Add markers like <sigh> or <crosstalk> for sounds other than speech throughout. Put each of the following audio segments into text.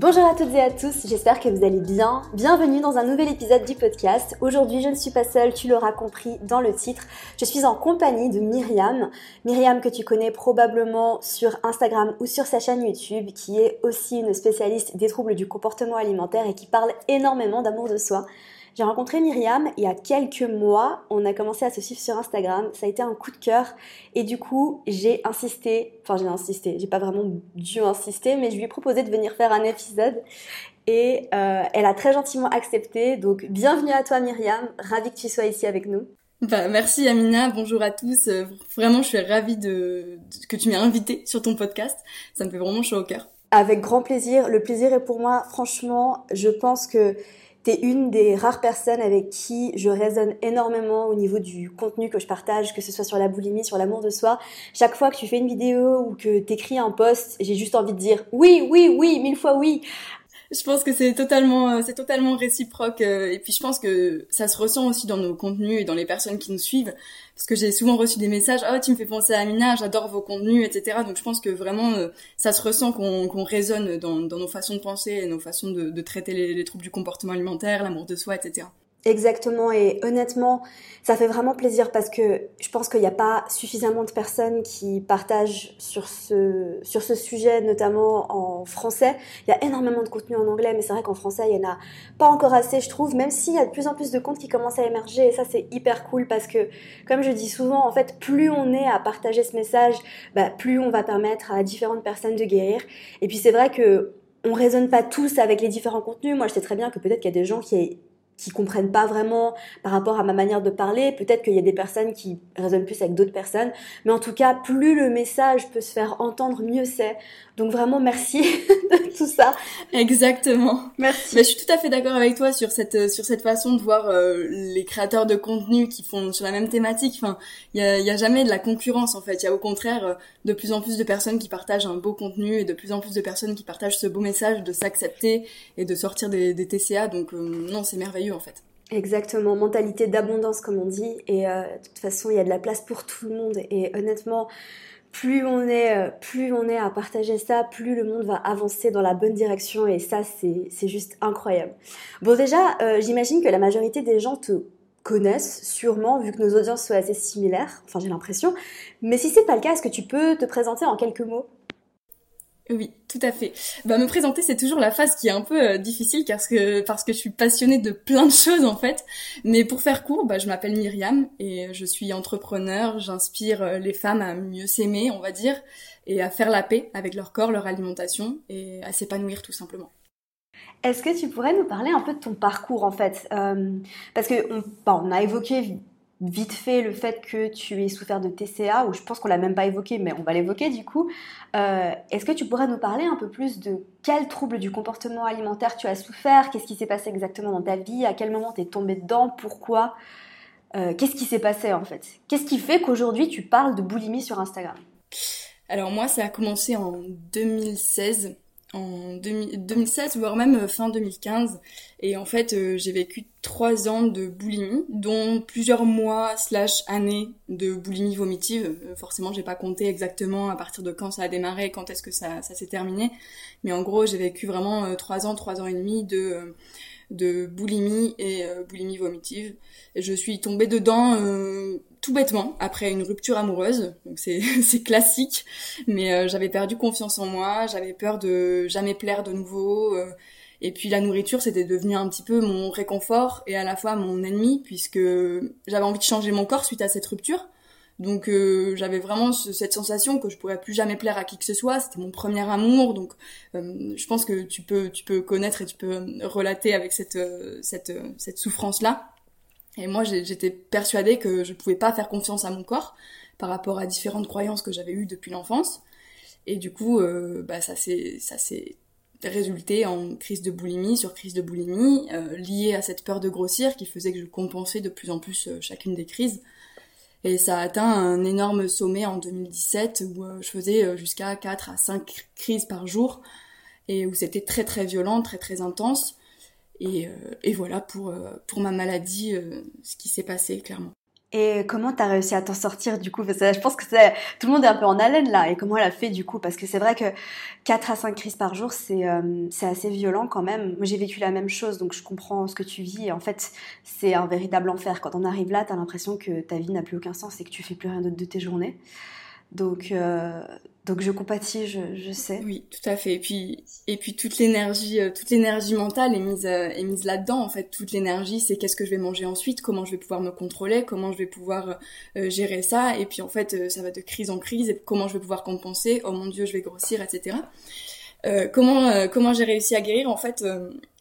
Bonjour à toutes et à tous, j'espère que vous allez bien. Bienvenue dans un nouvel épisode du podcast. Aujourd'hui, je ne suis pas seule, tu l'auras compris dans le titre. Je suis en compagnie de Myriam. Myriam que tu connais probablement sur Instagram ou sur sa chaîne YouTube, qui est aussi une spécialiste des troubles du comportement alimentaire et qui parle énormément d'amour de soi. J'ai rencontré Myriam il y a quelques mois. On a commencé à se suivre sur Instagram. Ça a été un coup de cœur. Et du coup, j'ai insisté. Enfin, j'ai insisté. J'ai pas vraiment dû insister, mais je lui ai proposé de venir faire un épisode. Et euh, elle a très gentiment accepté. Donc, bienvenue à toi, Myriam. Ravie que tu sois ici avec nous. Bah, merci Amina, bonjour à tous. Euh, vraiment, je suis ravie de, que tu m'aies invitée sur ton podcast. Ça me fait vraiment chaud au cœur. Avec grand plaisir. Le plaisir est pour moi. Franchement, je pense que T'es une des rares personnes avec qui je résonne énormément au niveau du contenu que je partage, que ce soit sur la boulimie, sur l'amour de soi. Chaque fois que tu fais une vidéo ou que t'écris un post, j'ai juste envie de dire oui, oui, oui, mille fois oui je pense que c'est totalement euh, c'est totalement réciproque euh, et puis je pense que ça se ressent aussi dans nos contenus et dans les personnes qui nous suivent parce que j'ai souvent reçu des messages oh tu me fais penser à Amina j'adore vos contenus etc donc je pense que vraiment euh, ça se ressent qu'on qu'on résonne dans, dans nos façons de penser et nos façons de, de traiter les, les troubles du comportement alimentaire l'amour de soi etc Exactement, et honnêtement, ça fait vraiment plaisir parce que je pense qu'il n'y a pas suffisamment de personnes qui partagent sur ce, sur ce sujet, notamment en français. Il y a énormément de contenu en anglais, mais c'est vrai qu'en français, il n'y en a pas encore assez, je trouve, même s'il y a de plus en plus de comptes qui commencent à émerger, et ça c'est hyper cool parce que, comme je dis souvent, en fait, plus on est à partager ce message, bah, plus on va permettre à différentes personnes de guérir. Et puis c'est vrai que on raisonne pas tous avec les différents contenus. Moi, je sais très bien que peut-être qu'il y a des gens qui qui comprennent pas vraiment par rapport à ma manière de parler. Peut-être qu'il y a des personnes qui résonnent plus avec d'autres personnes. Mais en tout cas, plus le message peut se faire entendre, mieux c'est. Donc vraiment, merci <laughs> de tout ça. Exactement. Merci. Mais je suis tout à fait d'accord avec toi sur cette, sur cette façon de voir euh, les créateurs de contenu qui font sur la même thématique. Enfin, il y a, y a, jamais de la concurrence en fait. Il y a au contraire euh, de plus en plus de personnes qui partagent un beau contenu et de plus en plus de personnes qui partagent ce beau message de s'accepter et de sortir des, des TCA. Donc euh, non, c'est merveilleux Exactement, mentalité d'abondance comme on dit. Et euh, de toute façon, il y a de la place pour tout le monde. Et honnêtement, plus on est, euh, plus on est à partager ça, plus le monde va avancer dans la bonne direction. Et ça, c'est juste incroyable. Bon, déjà, euh, j'imagine que la majorité des gens te connaissent sûrement, vu que nos audiences sont assez similaires. Enfin, j'ai l'impression. Mais si c'est pas le cas, est-ce que tu peux te présenter en quelques mots? Oui, tout à fait. Bah, me présenter, c'est toujours la phase qui est un peu euh, difficile parce que parce que je suis passionnée de plein de <laughs> choses en fait. Mais pour faire court, bah, je m'appelle Myriam et je suis entrepreneur. J'inspire euh, les femmes à mieux s'aimer, on va dire, et à faire la paix avec leur corps, leur alimentation et à s'épanouir tout simplement. Est-ce que tu pourrais nous parler un peu de ton parcours en fait? Euh, Parce que on, bah, on a évoqué vite fait le fait que tu aies souffert de TCA, ou je pense qu'on l'a même pas évoqué, mais on va l'évoquer du coup. Euh, est-ce que tu pourrais nous parler un peu plus de quel trouble du comportement alimentaire tu as souffert? Qu'est-ce qui s'est passé exactement dans ta vie? À quel moment tu es tombé dedans? Pourquoi? Euh, Qu'est-ce qui s'est passé en fait? Qu'est-ce qui fait qu'aujourd'hui tu parles de boulimie sur Instagram? Alors moi, ça a commencé en 2016 en 2016 voire même euh, fin 2015 et en fait euh, j'ai vécu trois ans de boulimie dont plusieurs mois slash années de boulimie vomitive. Euh, forcément j'ai pas compté exactement à partir de quand ça a démarré quand est-ce que ça, s'est terminé. Mais en gros j'ai vécu vraiment trois ans trois ans et demi de de boulimie et boulimie vomitive. Et je suis tombée dedans tout bêtement après une rupture amoureuse donc <laughs> c'est classique mais euh, j'avais perdu confiance en moi j'avais peur de jamais plaire de nouveau euh, et puis la nourriture c'était devenu un petit peu mon réconfort et à la fois mon ennemi puisque j'avais envie de changer mon corps suite à cette rupture donc euh, j'avais vraiment cette sensation que je pourrais plus jamais plaire à qui que ce soit. C'était mon premier amour, donc je pense que tu peux tu peux connaître et tu peux relater avec cette cette cette souffrance là. Et moi, j'étais persuadée que je pouvais pas faire confiance à mon corps par rapport à différentes croyances que j'avais eues depuis l'enfance. Et du coup, bah, ça s'est résulté en crise de boulimie sur crise de boulimie, liée à cette peur de grossir qui faisait que je compensais de plus en plus chacune des crises. Et ça a atteint un énorme sommet en 2017 où je faisais jusqu'à 4 à 5 crises par jour et où c'était très très violent, très très intense. Et, et voilà pour, pour ma maladie, ce qui s'est passé clairement. Et comment t'as réussi à t'en sortir du coup? Parce que je pense que tout le monde est un peu en haleine là. Et comment elle a fait du coup? Parce que c'est vrai que 4 à 5 crises par jour, c'est euh, c'est assez violent quand même. Moi j'ai vécu la même chose, donc je comprends ce que tu vis. Et en fait, c'est un véritable enfer. Quand on arrive là, t'as l'impression que ta vie n'a plus aucun sens et que tu fais plus rien d'autre de tes journées. Donc, euh, donc je compatis, je, sais. Oui, tout à fait. Et puis, et puis toute l'énergie, euh, toute l'énergie mentale est mise, euh, est mise là-dedans. En fait, toute l'énergie, c'est qu'est-ce que je vais manger ensuite, comment je vais pouvoir me contrôler, comment je vais pouvoir gérer ça. Et puis en fait, ça va de crise en crise. Et comment je vais pouvoir compenser. Oh mon Dieu, je vais grossir, etc. comment comment j'ai réussi à guérir En fait,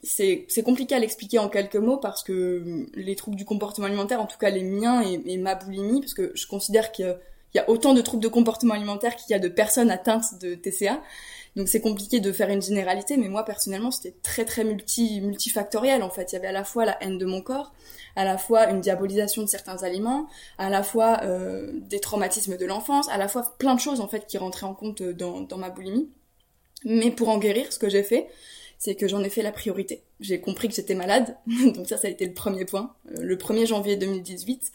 c'est c'est compliqué à l'expliquer en quelques mots parce que les troubles du comportement alimentaire, en tout cas les miens et, et ma boulimie, parce que je considère que il y a autant de troubles de comportement alimentaire qu'il y a de personnes atteintes de TCA. Donc c'est compliqué de faire une généralité, mais moi personnellement c'était très très multi multifactoriel en fait. Il y avait à la fois la haine de mon corps, à la fois une diabolisation de certains aliments, à la fois euh, des traumatismes de l'enfance, à la fois plein de choses en fait qui rentraient en compte dans, dans ma boulimie. Mais pour en guérir, ce que j'ai fait, c'est que j'en ai fait la priorité. J'ai compris que j'étais malade, <laughs> donc ça ça a été le premier point. Euh, le 1er janvier 2018,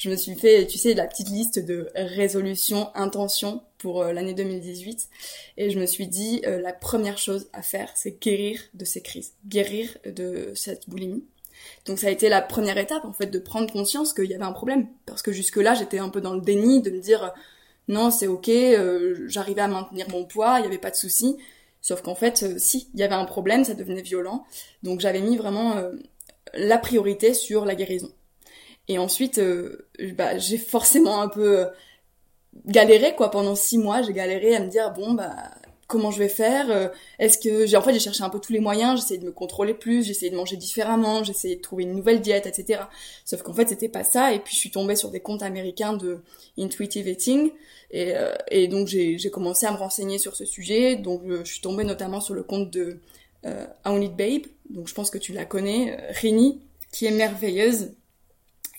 je me suis fait, tu sais, la petite liste de résolutions, intentions pour euh, l'année 2018. Et je me suis dit, euh, la première chose à faire, c'est guérir de ces crises, guérir de cette boulimie. Donc ça a été la première étape, en fait, de prendre conscience qu'il y avait un problème. Parce que jusque-là, j'étais un peu dans le déni de me dire, non, c'est ok, euh, j'arrivais à maintenir mon poids, il n'y avait pas de souci. Sauf qu'en fait, si, il y avait un problème, ça devenait violent. Donc j'avais mis vraiment la priorité sur la guérison. Et ensuite, euh, bah, j'ai forcément un peu euh, galéré quoi pendant six mois. J'ai galéré à me dire bon bah comment je vais faire euh, Est-ce que j'ai en fait j'ai cherché un peu tous les moyens. J'essayais de me contrôler plus, j'essayais de manger différemment, j'essayais de trouver une nouvelle diète, etc. Sauf qu'en fait c'était pas ça. Et puis je suis tombée sur des comptes américains de intuitive eating. Et, donc j'ai commencé à me renseigner sur ce sujet. Donc je, suis tombée notamment sur le compte de euh, I Babe. Donc je pense que tu la connais, Rini, qui est merveilleuse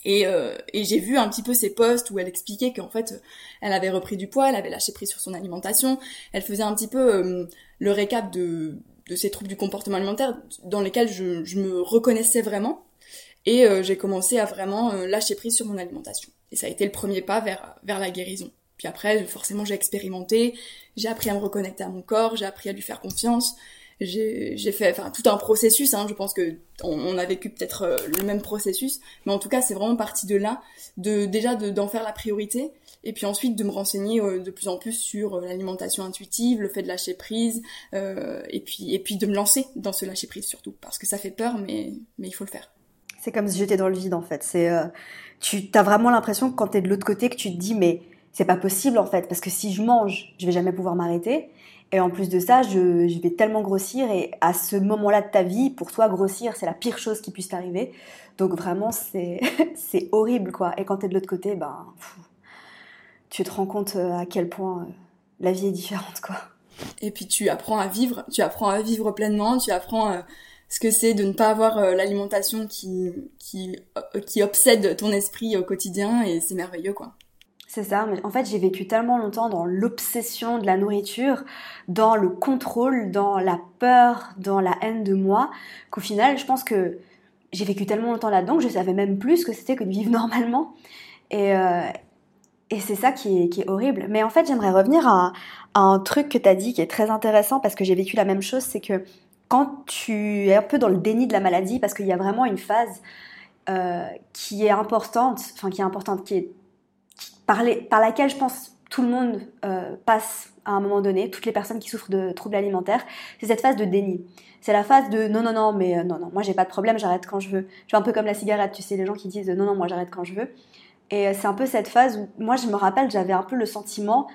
et, euh, et j'ai vu un petit peu ses posts où elle expliquait qu'en fait, elle avait repris du poids, elle avait lâché prise sur son alimentation. Elle faisait un petit peu euh, le récap de, de ses troubles du comportement alimentaire dans lesquels je, je me reconnaissais vraiment. Et euh, j'ai commencé à vraiment lâcher prise sur mon alimentation. Et ça a été le premier pas vers, vers la guérison. Puis après, forcément, j'ai expérimenté, j'ai appris à me reconnecter à mon corps, j'ai appris à lui faire confiance, j'ai fait tout un processus hein, je pense que on, a vécu peut-être euh, le même processus. Mais en tout cas c'est vraiment parti de là de déjà d'en faire la priorité. Et puis ensuite de me renseigner euh, de plus en plus sur euh, l'alimentation intuitive le fait de lâcher prise et puis et puis de me lancer dans ce lâcher prise surtout. Parce que ça fait peur mais mais il faut le faire. C'est comme se jeter dans le vide en fait. C'est tu as vraiment l'impression que quand tu es de l'autre côté que tu te dis mais c'est pas possible en fait. Parce que si je mange je vais jamais pouvoir m'arrêter et en plus de ça, je, je, vais tellement grossir et à ce moment-là de ta vie, pour toi, grossir, c'est la pire chose qui puisse t'arriver. Donc vraiment, c'est, <laughs> horrible, quoi. Et quand t'es de l'autre côté, ben, tu te rends compte euh, à quel point euh, la vie est différente, quoi. Et puis tu apprends à vivre, tu apprends à vivre pleinement, tu apprends euh, ce que c'est de ne pas avoir l'alimentation qui, qui, qui obsède ton esprit au quotidien et c'est merveilleux, quoi. C'est ça, mais en fait j'ai vécu tellement longtemps dans l'obsession de la nourriture, dans le contrôle, dans la peur, dans la haine de moi, qu'au final je pense que j'ai vécu tellement longtemps là-dedans que je savais même plus ce que c'était que de vivre <laughs> normalement. Et, euh, et c'est ça qui est, qui est, horrible. Mais en fait j'aimerais revenir à, un truc que tu as dit qui est très intéressant parce que j'ai vécu la même chose, c'est que quand tu es un peu dans le déni de la maladie, parce qu'il y a vraiment une phase euh, qui est importante, enfin qui est importante, qui est par, laquelle je pense tout le monde euh, passe à un moment donné, toutes les personnes qui souffrent de troubles alimentaires, c'est cette phase de déni. C'est la phase de non, non, non, mais euh, non, non, moi j'ai pas de problème, j'arrête quand je veux. Je un peu comme la cigarette, tu sais, les gens qui disent non, non, moi j'arrête quand je veux. Et euh, c'est un peu cette phase où, moi je me rappelle, j'avais un peu le sentiment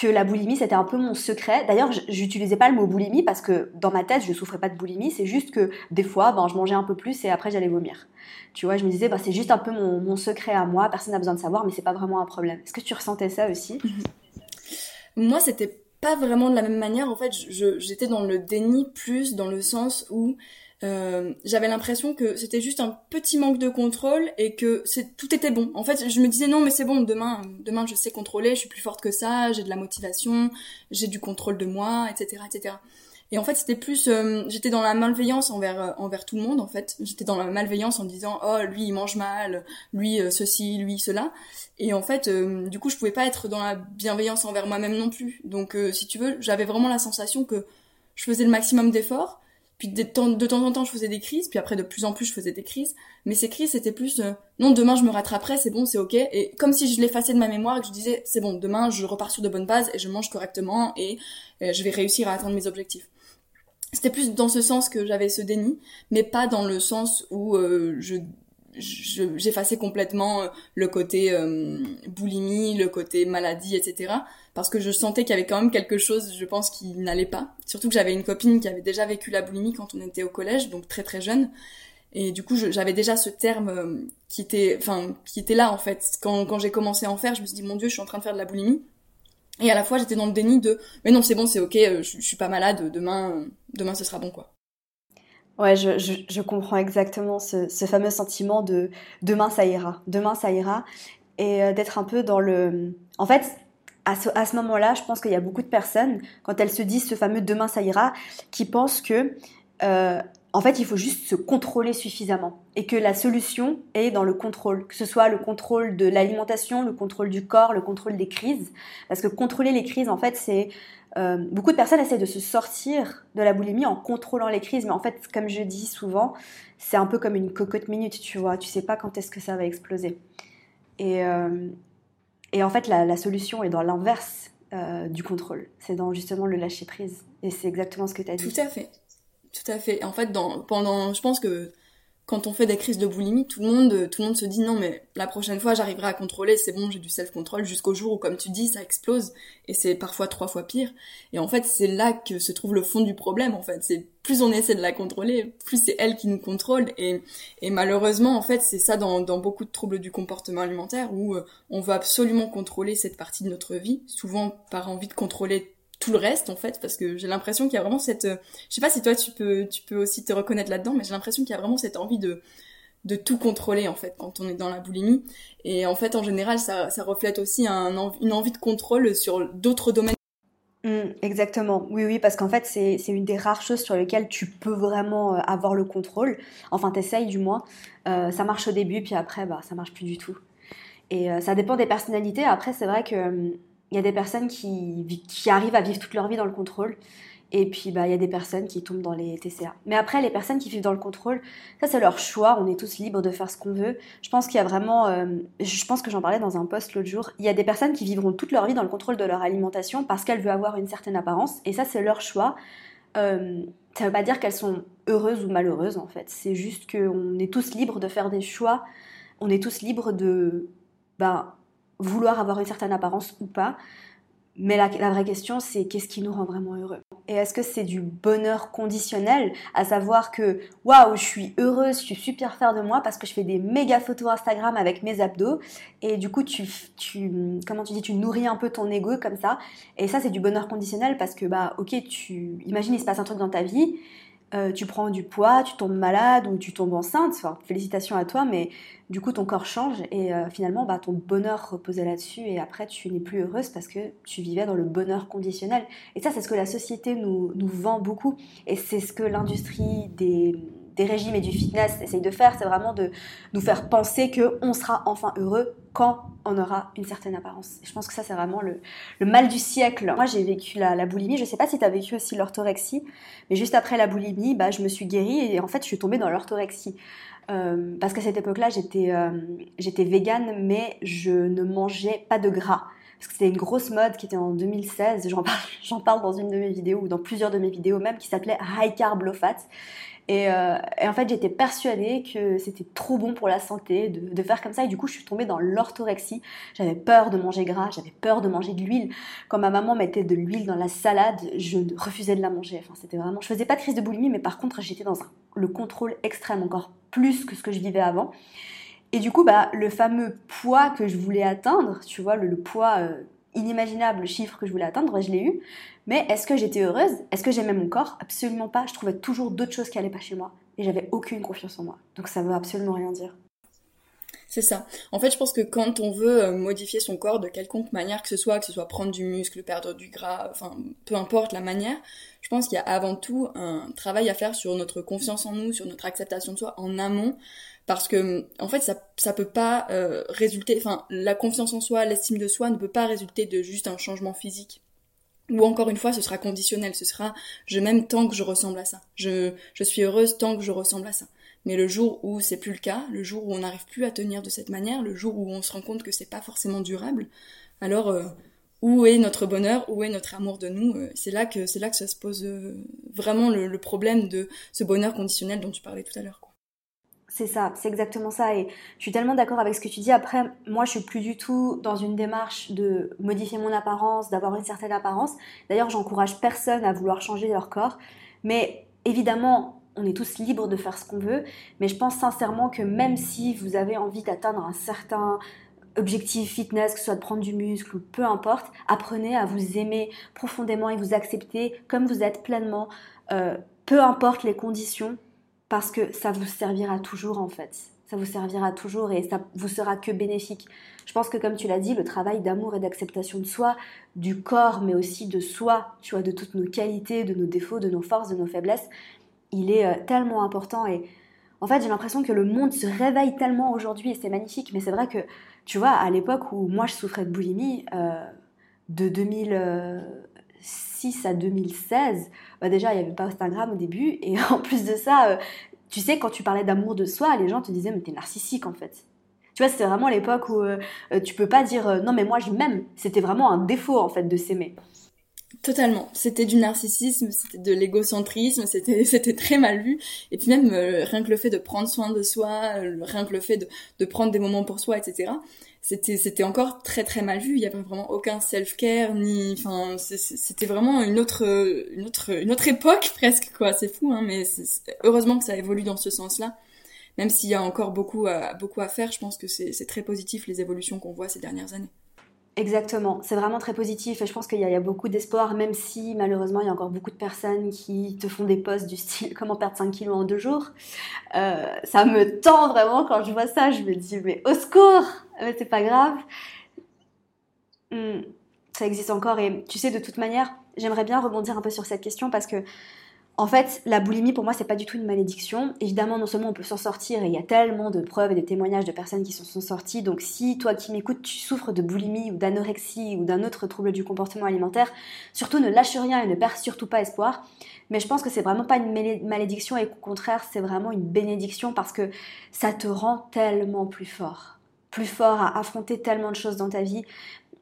que la boulimie c'était un peu mon secret. D'ailleurs, j'utilisais pas le mot boulimie parce que dans ma tête, je souffrais pas de boulimie, c'est juste que des fois, ben, je mangeais un peu plus et après j'allais vomir. Tu vois, je me disais, ben, c'est juste un peu mon, secret à moi, personne n'a besoin de savoir, mais c'est pas vraiment un problème. Est-ce que tu ressentais ça aussi? <laughs> Moi, c'était pas vraiment de la même manière. En fait, j'étais dans le déni plus dans le sens où euh, j'avais l'impression que c'était juste un petit manque de contrôle et que c'est tout était bon. En fait, je me disais non mais c'est bon, demain demain je sais contrôler, je suis plus forte que ça, j'ai de la motivation, j'ai du contrôle de moi, etc. etc. Et en fait, c'était plus, euh, j'étais dans la malveillance envers euh, envers tout le monde. En fait, j'étais dans la malveillance en disant oh lui il mange mal, lui ceci, lui cela. Et en fait, du coup, je pouvais pas être dans la bienveillance envers moi-même non plus. Donc, si tu veux, j'avais vraiment la sensation que je faisais le maximum d'efforts, puis de temps, de temps en temps, je faisais des crises, puis après de plus en plus, je faisais des crises. Mais ces crises, c'était plus euh, non, demain je me rattraperai, c'est bon, c'est ok. Et comme si je l'effaçais de ma mémoire et que je disais c'est bon, demain je repars sur de bonnes bases et je mange correctement et euh, je vais réussir à atteindre mes objectifs. C'était plus dans ce sens que j'avais ce déni, mais pas dans le sens où euh, je j'effaçais complètement le côté boulimie, le côté maladie, etc parce que je sentais qu'il y avait quand même quelque chose, je pense, qui n'allait pas. Surtout que j'avais une copine qui avait déjà vécu la boulimie quand on était au collège, donc très très jeune. Et du coup, j'avais déjà ce terme euh, qui était, enfin, qui était là en fait. Quand, quand j'ai commencé à en faire, je me suis dit mon Dieu, je suis en train de faire de la boulimie. Et à la fois, j'étais dans le déni de, mais non, c'est bon, c'est ok, euh, je, suis pas malade, demain, demain, ce sera bon quoi. Ouais, je, je, comprends exactement ce, ce, fameux sentiment de demain ça ira, demain ça ira, et euh, d'être un peu dans le. En fait, à ce, moment-là, je pense qu'il y a beaucoup de personnes, quand elles se disent ce fameux demain ça ira, qui pensent que, euh, en fait, il faut juste se contrôler suffisamment et que la solution est dans le contrôle, que ce soit le contrôle de l'alimentation, le contrôle du corps, le contrôle des crises. Parce que contrôler les crises, en fait, c'est euh, beaucoup de personnes essaient de se sortir de la boulimie en contrôlant les crises, mais en fait, comme je dis souvent, c'est un peu comme une cocotte minute, tu vois. Tu sais pas quand est-ce que ça va exploser. Et, euh, en fait, la, solution est dans l'inverse euh, du contrôle. C'est dans justement le lâcher prise. Et c'est exactement ce que tu as dit. Tout à fait. Tout à fait. En fait, pendant, je pense que quand on fait des crises de boulimie, tout le monde, tout le monde se dit non, mais la prochaine fois, j'arriverai à contrôler, c'est bon, j'ai du self-control jusqu'au jour où, comme tu dis, ça explose et c'est parfois trois fois pire. Et en fait, c'est là que se trouve le fond du problème. En fait, c'est plus on essaie de la contrôler, plus c'est elle qui nous contrôle. Et, et malheureusement, en fait, c'est ça dans, dans beaucoup de troubles du comportement alimentaire où euh, on veut absolument contrôler cette partie de notre vie, souvent par envie de contrôler tout le reste en fait parce que j'ai l'impression qu'il y a vraiment cette euh, je sais pas si toi tu peux tu peux aussi te reconnaître là-dedans mais j'ai l'impression qu'il y a vraiment cette envie de de tout contrôler en fait quand on est dans la boulimie. Et en fait en général ça, ça reflète aussi un, une envie de contrôle sur d'autres domaines. Mmh, exactement. Oui oui parce qu'en fait c'est une des rares choses sur lesquelles tu peux vraiment euh, avoir le contrôle. Enfin t'essayes du moins. Euh, ça marche au début puis après bah ça marche plus du tout. Et ça dépend des personnalités. Après c'est vrai que il y a des personnes qui, arrivent à vivre toute leur vie dans le contrôle. Et puis, bah, il y a des personnes qui tombent dans les TCA. Mais après, les personnes qui vivent dans le contrôle, ça, c'est leur choix. On est tous libres de faire ce qu'on veut. Je pense qu'il y a vraiment, euh, je pense que j'en parlais dans un post l'autre jour. Il y a des personnes qui vivront toute leur vie dans le contrôle de leur alimentation parce qu'elles veulent avoir une certaine apparence. Et ça, c'est leur choix. Euh, ça veut pas dire qu'elles sont heureuses ou malheureuses, en fait. C'est juste qu'on est tous libres de faire des choix. On est tous libres de, ben, vouloir avoir une certaine apparence ou pas. Mais la, vraie question, c'est qu'est-ce qui nous rend vraiment heureux? Et est-ce que c'est du bonheur conditionnel, à savoir que waouh, je suis heureuse, je suis super fière de moi parce que je fais des méga photos Instagram avec mes abdos et du coup tu, tu comment tu dis, tu nourris un peu ton ego comme ça. Et ça, c'est du bonheur conditionnel parce que bah ok, tu imagines il se passe un truc dans ta vie euh, tu prends du poids, tu tombes malade ou tu tombes enceinte, enfin, félicitations à toi, mais du coup ton corps change et euh, finalement bah, ton bonheur reposait là-dessus et après tu n'es plus heureuse parce que tu vivais dans le bonheur conditionnel. Et ça c'est ce que la société nous, nous vend beaucoup et c'est ce que l'industrie des, des régimes et du fitness essaye de faire, c'est vraiment de nous faire penser qu'on sera enfin heureux quand on aura une certaine apparence. je pense que ça, c'est vraiment le, mal du siècle. Moi, j'ai vécu la, boulimie. Je sais pas si tu as vécu aussi l'orthorexie, mais juste après la boulimie, bah, je me suis guérie et en fait, je suis tombée dans l'orthorexie. Euh, parce qu'à cette époque-là, j'étais euh, végane, mais je ne mangeais pas de gras. Parce que c'était une grosse mode qui était en 2016. J'en parle, <laughs> parle dans une de mes vidéos, ou dans plusieurs de mes vidéos même, qui s'appelait High Carb Low Fat. Euh, et, en fait, j'étais persuadée que c'était trop bon pour la santé de, faire comme ça. Et du coup, je suis tombée dans l'orthorexie. J'avais peur de manger gras, j'avais peur de manger de l'huile. Quand ma maman mettait de l'huile dans la salade, je refusais de la manger. Enfin, c'était vraiment. Je faisais pas de crise de boulimie, mais par contre, j'étais dans le contrôle extrême, encore plus que ce que je vivais avant. Et du coup, bah, le fameux poids que je voulais atteindre, tu vois, le, poids euh, inimaginable chiffre que je voulais atteindre, je l'ai eu. Mais est-ce que j'étais heureuse? Est-ce que j'aimais mon corps? Absolument pas. Je trouvais toujours d'autres choses qui allaient pas chez moi. Et j'avais aucune confiance en moi. Donc ça veut absolument rien dire. C'est ça. En fait, je pense que quand on veut euh, modifier son corps de quelconque manière que ce soit, que ce soit prendre du muscle, perdre du gras, enfin, peu importe la manière, je pense qu'il y a avant tout un travail à faire sur notre confiance en nous, sur notre acceptation de soi en amont, parce que en fait, ça, ça peut pas euh, résulter, enfin, la confiance en soi, l'estime de soi ne peut pas résulter de juste un changement physique. Ou encore une fois, ce sera conditionnel, ce sera je m'aime tant que je ressemble à ça. Je, je suis heureuse tant que je ressemble à ça. Mais le jour où c'est plus le cas, le jour où on n'arrive plus à tenir de cette manière, le jour où on se rend compte que c'est pas forcément durable, alors euh, où est notre bonheur, où est notre amour de nous euh, C'est là que c'est là que ça se pose vraiment le, problème de ce bonheur conditionnel dont tu parlais tout à l'heure. C'est ça, c'est exactement ça. Et je suis tellement d'accord avec ce que tu dis. Après, moi, je suis plus du tout dans une démarche de modifier mon apparence, d'avoir une certaine apparence. D'ailleurs, j'encourage personne à vouloir changer leur corps. Mais évidemment, on est tous libres de faire ce qu'on veut, mais je pense sincèrement que même si vous avez envie d'atteindre un certain objectif fitness, que ce soit de prendre du muscle ou peu importe, apprenez à vous aimer profondément et vous accepter comme vous êtes pleinement, euh, peu importe les conditions, parce que ça vous servira toujours en fait. Ça vous servira toujours et ça vous sera que bénéfique. Je pense que comme tu l'as dit, le travail d'amour et d'acceptation de soi, du corps, mais aussi de soi, tu vois, de toutes nos qualités, de nos défauts, de nos forces, de nos faiblesses, il est euh, tellement important et en fait j'ai l'impression que le monde se réveille tellement aujourd'hui et c'est magnifique mais c'est vrai que tu vois à l'époque où moi je souffrais de boulimie euh, de 2006 à 2016 bah déjà il n'y avait pas Instagram au début et <laughs> en plus de ça euh, tu sais quand tu parlais d'amour de soi les gens te disaient mais t'es narcissique en fait tu vois c'était vraiment l'époque où tu peux pas dire non mais moi je m'aime c'était vraiment un défaut en fait de s'aimer Totalement. C'était du narcissisme, c'était de l'égocentrisme, <laughs> c'était très mal vu. Et puis même euh, rien que le fait de prendre soin de soi, euh, rien que le fait de prendre des moments pour soi, etc. C'était c'était encore très très mal vu. Il y avait vraiment aucun self care ni, enfin c'était vraiment une autre une autre une autre époque <laughs> presque quoi. C'est fou hein, mais heureusement que ça évolue dans ce sens-là. Même s'il y a encore beaucoup à, beaucoup à faire, je pense que c'est très positif les évolutions qu'on voit ces dernières années. Exactement, c'est vraiment très positif et je pense qu'il y, a beaucoup d'espoir, même si malheureusement il y a encore beaucoup de personnes qui te font des posts du style comment perdre 5 kilos en deux jours? Euh, ça me tend vraiment quand je vois ça, je me dis mais au secours, mais c'est pas grave. Hmm, ça existe encore et tu sais de toute manière, j'aimerais bien rebondir un peu sur cette question parce que en fait, la boulimie, pour moi, c'est pas du tout une malédiction. Évidemment, non seulement on peut s'en sortir, et il y a tellement de preuves et de témoignages de personnes qui s'en sont sorties. Donc, si toi qui m'écoutes, tu souffres de boulimie ou d'anorexie ou d'un autre trouble du comportement alimentaire, surtout ne lâche rien et ne perds surtout pas espoir. Mais je pense que c'est vraiment pas une malédiction et au contraire, c'est vraiment une bénédiction parce que ça te rend tellement plus fort. Plus fort à affronter tellement de choses dans ta vie.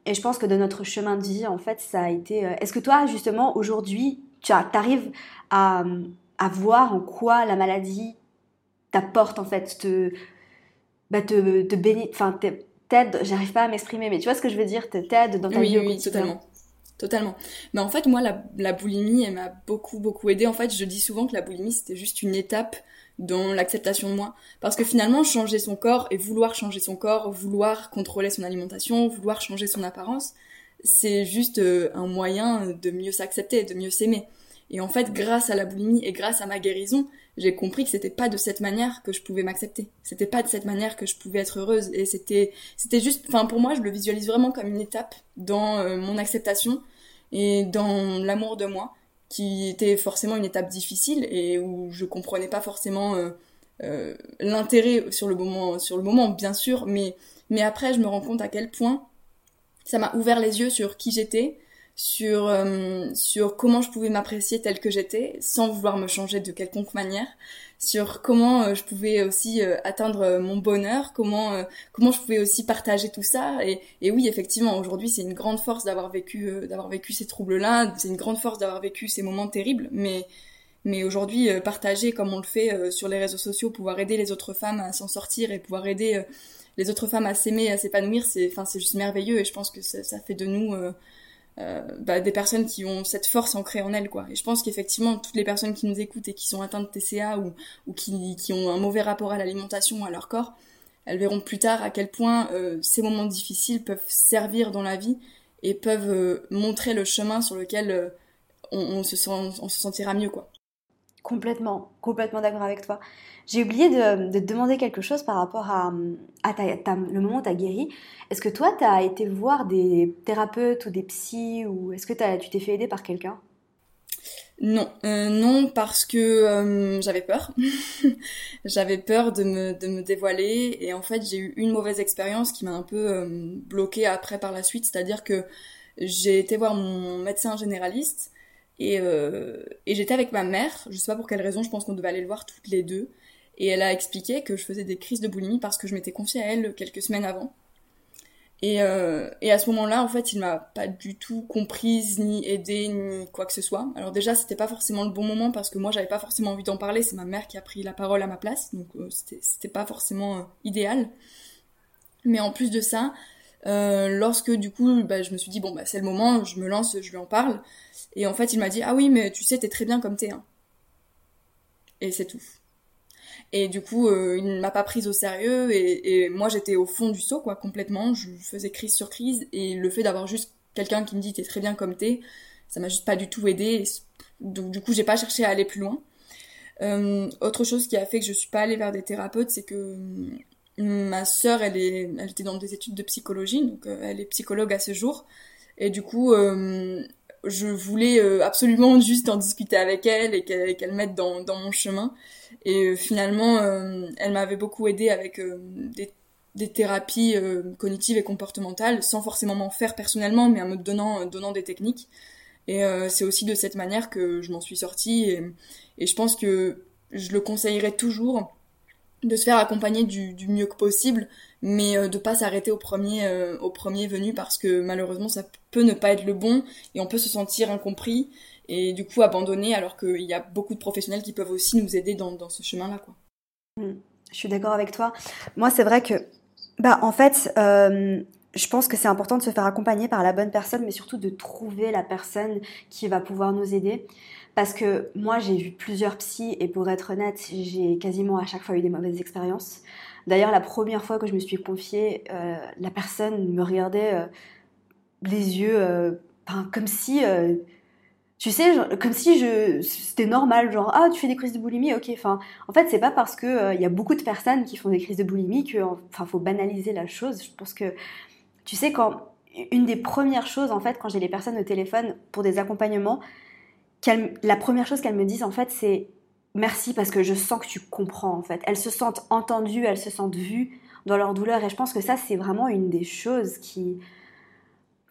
Et je pense que de notre chemin de vie, en fait, ça a été. Euh, est-ce que toi, justement, aujourd'hui, tu arrives à, à, voir en quoi la maladie t'apporte en fait, te, bah, te, te bénit, enfin t'aide, j'arrive pas à m'exprimer, mais tu vois ce que je veux dire, t'aide dans ta vie au oui, totalement. Totalement. Mais en fait, moi, la, la boulimie, elle m'a beaucoup, beaucoup aidé. En fait, je dis souvent que la boulimie, c'était juste une étape dans l'acceptation de moi. Parce que finalement, changer son corps et vouloir changer son corps, vouloir contrôler son alimentation, vouloir changer son apparence, c'est juste euh, un moyen de mieux s'accepter, de mieux s'aimer. Et en fait, grâce à la boulimie et grâce à ma guérison, j'ai compris que c'était pas de cette manière que je pouvais m'accepter. C'était pas de cette manière que je pouvais être heureuse. Et c'était, c'était juste, enfin, pour moi, je le visualise vraiment comme une étape dans euh, mon acceptation et dans l'amour de moi, qui était forcément une étape difficile et où je comprenais pas forcément euh, euh, l'intérêt sur le moment, sur le moment, bien sûr, mais, mais après, je me rends compte à quel point ça m'a ouvert les yeux sur qui j'étais, sur euh, sur comment je pouvais m'apprécier telle que j'étais sans vouloir me changer de quelconque manière sur comment euh, je pouvais aussi euh, atteindre mon bonheur comment comment je pouvais aussi partager tout ça. Et, et oui effectivement aujourd'hui c'est une grande force d'avoir vécu d'avoir vécu ces troubles là c'est une grande force d'avoir vécu ces moments terribles mais mais aujourd'hui partager comme on le fait sur les réseaux sociaux pouvoir aider les autres femmes à s'en sortir et pouvoir aider les autres femmes à s'aimer à s'épanouir c'est enfin c'est juste merveilleux et je pense que ça, ça fait de nous euh, bah, des personnes qui ont cette force ancrée en elles quoi et je pense qu'effectivement toutes les personnes qui nous écoutent et qui sont atteintes de TCA ou, ou qui, qui ont un mauvais rapport à l'alimentation ou à leur corps elles verront plus tard à quel point euh, ces moments difficiles peuvent servir dans la vie et peuvent montrer le chemin sur lequel on, se sent, on se sentira mieux quoi. Complètement, complètement d'accord avec toi. J'ai oublié de, te demander quelque chose par rapport à, le moment où tu as guéri. Est-ce que toi, tu as été voir des thérapeutes ou des psys ou est-ce que tu t'es fait aider par quelqu'un? Non, euh, non parce que euh, j'avais peur. <laughs> j'avais peur de me, de me dévoiler et en fait j'ai eu une mauvaise expérience qui m'a un peu euh, bloquée après par la suite, c'est-à-dire que j'ai été voir mon médecin généraliste et, et j'étais avec ma mère, je sais pas pour quelle raison, je pense qu'on devait aller le voir toutes les deux et elle a expliqué que je faisais des crises de boulimie parce que je m'étais confiée à elle quelques semaines avant. Et, euh, et à ce moment-là, en fait, il m'a pas du tout comprise, ni aidée, ni quoi que ce soit. Alors déjà, c'était pas forcément le bon moment parce que moi, j'avais pas forcément envie d'en parler. C'est ma mère qui a pris la parole à ma place, donc euh, c'était pas forcément euh, idéal. Mais en plus de ça, euh, lorsque du coup, bah, je me suis dit bon, bah c'est le moment, je me lance, je lui en parle. Et en fait, il m'a dit ah oui, mais tu sais, t'es très bien comme t'es. Hein. Et c'est tout. Et du coup, euh, il ne m'a pas prise au sérieux et, moi j'étais au fond du saut quoi complètement. Je faisais crise sur crise et le fait d'avoir juste quelqu'un qui me dit t'es très bien comme t'es, ça m'a juste pas du tout aidé. Donc du coup, j'ai pas cherché à aller plus loin. Euh, autre chose qui a fait que je suis pas allée vers des thérapeutes, c'est que ma sœur, elle est, elle était dans des études de psychologie, donc euh, elle est psychologue à ce jour. Et du coup, euh, je voulais euh, absolument <laughs> juste en discuter avec elle et qu'elle qu'elle m'aide dans, dans mon chemin. Et finalement, elle m'avait beaucoup aidé avec des, des, thérapies cognitives et comportementales, sans forcément m'en faire personnellement, mais en me donnant, donnant des techniques. Et c'est aussi de cette manière que je m'en suis sortie. Et, et, je pense que je le conseillerais toujours de se faire accompagner du, mieux que possible, mais euh, de pas s'arrêter au premier euh, au premier venu parce que malheureusement ça peut ne pas être le bon et on peut se sentir incompris et du coup abandonné alors qu'il y a beaucoup de professionnels qui peuvent aussi nous aider dans, ce chemin-là quoi. Mmh. Je suis d'accord avec toi. Moi c'est vrai que bah en fait euh, je pense que c'est important de se faire accompagner par la bonne personne, mais surtout de trouver la personne qui va pouvoir nous aider. Parce que moi, j'ai vu plusieurs psys et pour être honnête, j'ai quasiment à chaque fois eu des mauvaises expériences. D'ailleurs, la première fois que je me suis confiée, euh, la personne me regardait euh, les yeux, euh, comme si, tu sais, comme si je, c'était normal, genre ah tu fais des crises de boulimie, ok. Enfin, en fait, c'est pas parce que il y a beaucoup de personnes qui font des crises de boulimie que, enfin, faut banaliser la chose. Je pense que, tu sais, quand une des premières choses, en fait, quand j'ai les personnes au téléphone pour des accompagnements, la première chose qu'elles me disent, en fait, c'est merci parce que je sens que tu comprends en fait. Elles se sentent entendues, elles se sentent vues dans leur douleur. Et je pense que ça c'est vraiment une des choses qui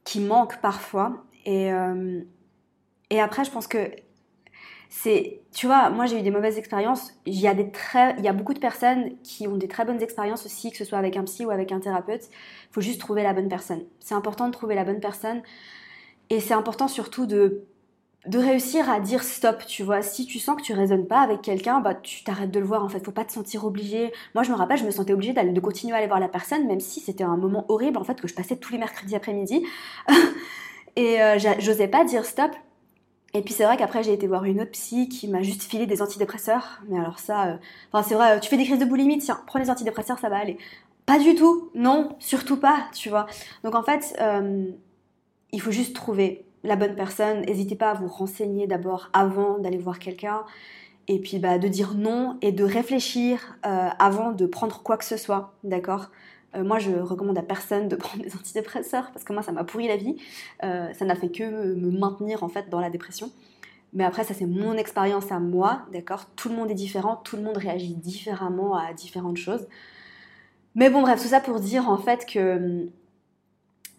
qui manque parfois. Et euh, et après je pense que c'est tu vois moi j'ai eu des mauvaises expériences. Il y a des très il y a beaucoup de personnes qui ont des très bonnes expériences aussi que ce soit avec un psy ou avec un thérapeute. Il faut juste trouver la bonne personne. C'est important de trouver la bonne personne. Et c'est important surtout de de réussir à dire stop, tu vois. Si tu sens que tu résonnes pas avec quelqu'un, bah tu t'arrêtes de le voir en fait. Faut pas te sentir obligé. Moi, je me rappelle, je me sentais obligée d'aller de continuer à aller voir la personne, même si c'était un moment horrible en fait que je passais tous les mercredis après-midi. <laughs> et euh, j'osais pas dire stop. Et puis c'est vrai qu'après j'ai été voir une autre psy qui m'a juste filé des antidépresseurs. Mais alors ça, euh, enfin c'est vrai, tu fais des crises de boulimie, tiens, prends les antidépresseurs, ça va aller. Pas du tout, non, surtout pas, tu vois. Donc en fait, euh, il faut juste trouver la bonne personne. N'hésitez pas à vous renseigner d'abord avant d'aller voir quelqu'un. Et puis bah, de dire non et de réfléchir euh, avant de prendre quoi que ce soit. D'accord? Euh, Moi, je recommande à personne de <laughs> prendre des antidépresseurs parce que moi, ça m'a pourri la vie. Euh, ça n'a fait que me maintenir en fait dans la dépression. Mais après, ça c'est mon expérience à moi, d'accord? Tout le monde est différent, tout le monde réagit différemment à différentes choses. Mais bon, bref, tout ça pour dire en fait que hum,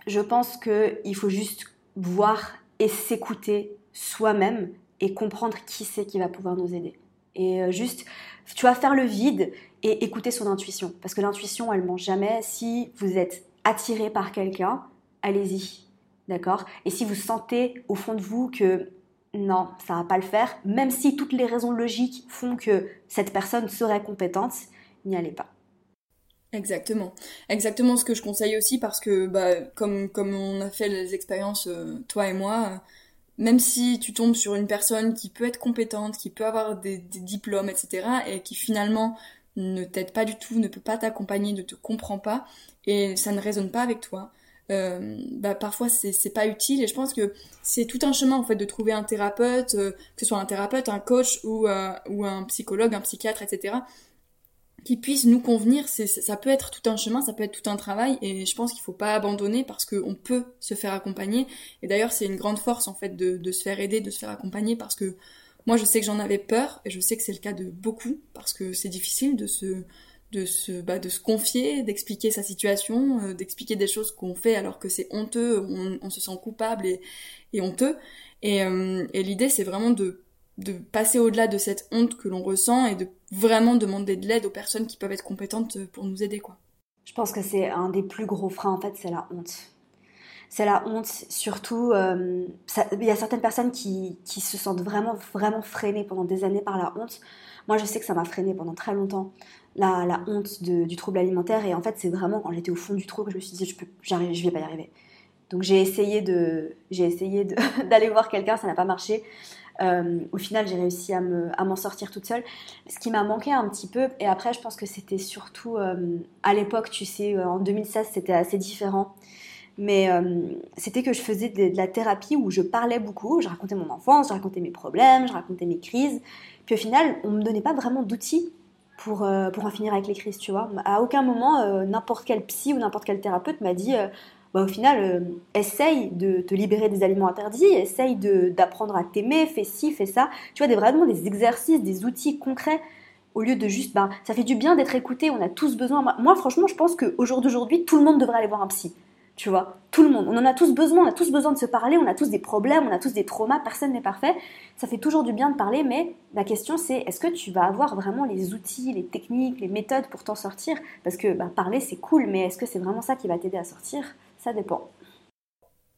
je pense qu'il faut juste voir et s'écouter soi-même et comprendre qui c'est qui va pouvoir nous aider. Et euh, juste, tu vas faire le vide et écouter son intuition. Parce que l'intuition, elle ment jamais. Si vous êtes attiré par quelqu'un, allez-y. D'accord? Et si vous sentez au fond de vous que non, ça va pas le faire, même si toutes les raisons logiques font que cette personne serait compétente, n'y allez pas. Exactement. Exactement ce que je conseille aussi parce que bah, comme, comme on a fait les expériences, euh, toi et moi, euh, même si tu tombes sur une personne qui peut être compétente, qui peut avoir des, diplômes, etc., et qui finalement ne t'aide pas du tout, ne peut pas t'accompagner, ne te comprend pas, et ça ne résonne pas avec toi, euh, bah, parfois c'est pas utile et je pense que c'est tout un chemin en fait de trouver un thérapeute euh, que ce soit un thérapeute un coach ou ou un psychologue un psychiatre etc qui puisse nous convenir ça peut être tout un chemin ça peut être tout un travail et je pense qu'il faut pas abandonner parce qu'on peut se faire accompagner et d'ailleurs c'est une grande force en fait de, se faire aider de se faire accompagner parce que moi je sais que j'en avais peur et je sais que c'est le cas de beaucoup parce que c'est difficile de se de se, bah, de se confier, d'expliquer sa situation, euh, d'expliquer des choses qu'on fait alors que c'est honteux, on, se sent coupable et, honteux. Euh, et l'idée, c'est vraiment de, de passer au-delà de cette honte que l'on ressent et de vraiment demander de l'aide aux personnes qui peuvent être compétentes pour nous aider, quoi. Je pense que c'est un des plus gros freins, en fait, c'est la honte. C'est la honte, surtout, euh, il y a certaines personnes qui, qui se sentent vraiment, vraiment freinées pendant des années par la honte. Moi, je sais que ça m'a freinée pendant très longtemps la, honte du trouble alimentaire. Et en fait, c'est vraiment quand j'étais au fond du trou que je me suis dit, je, je vais pas y arriver. Donc j'ai essayé de, j'ai essayé <laughs> d'aller voir quelqu'un, ça n'a pas marché. Euh, au final, j'ai réussi à, me, à m'en sortir toute seule. Ce qui m'a manqué un petit peu, et après, je pense que c'était surtout euh, à l'époque, tu sais, euh, en 2016, c'était assez différent. Mais c'était que je faisais de, la thérapie où je parlais beaucoup, je racontais mon enfance, je racontais mes problèmes, je racontais mes crises. Puis au final, on me donnait pas vraiment d'outils pour, pour en finir avec les crises, tu vois. À aucun moment, n'importe quel psy ou n'importe quel thérapeute m'a dit, bah, au final, essaye de te libérer des aliments interdits, essaye d'apprendre à t'aimer, fais ci, fais ça. Tu vois, des, vraiment des exercices, des outils concrets, au lieu de juste, bah, ça fait du bien d'être écouté, on a tous besoin. Moi, franchement, je pense qu'au jour d'aujourd'hui, tout le monde devrait aller voir un psy tu vois. Tout le monde. On en a tous besoin, on a tous besoin de se parler, on a tous des problèmes, on a tous des traumas, personne n'est parfait. Ça fait toujours du bien de parler, mais la question c'est est-ce que tu vas avoir vraiment les outils, les techniques, les méthodes pour t'en sortir? Parce que bah, parler c'est cool, mais est-ce que c'est vraiment ça qui va t'aider à sortir? Ça dépend.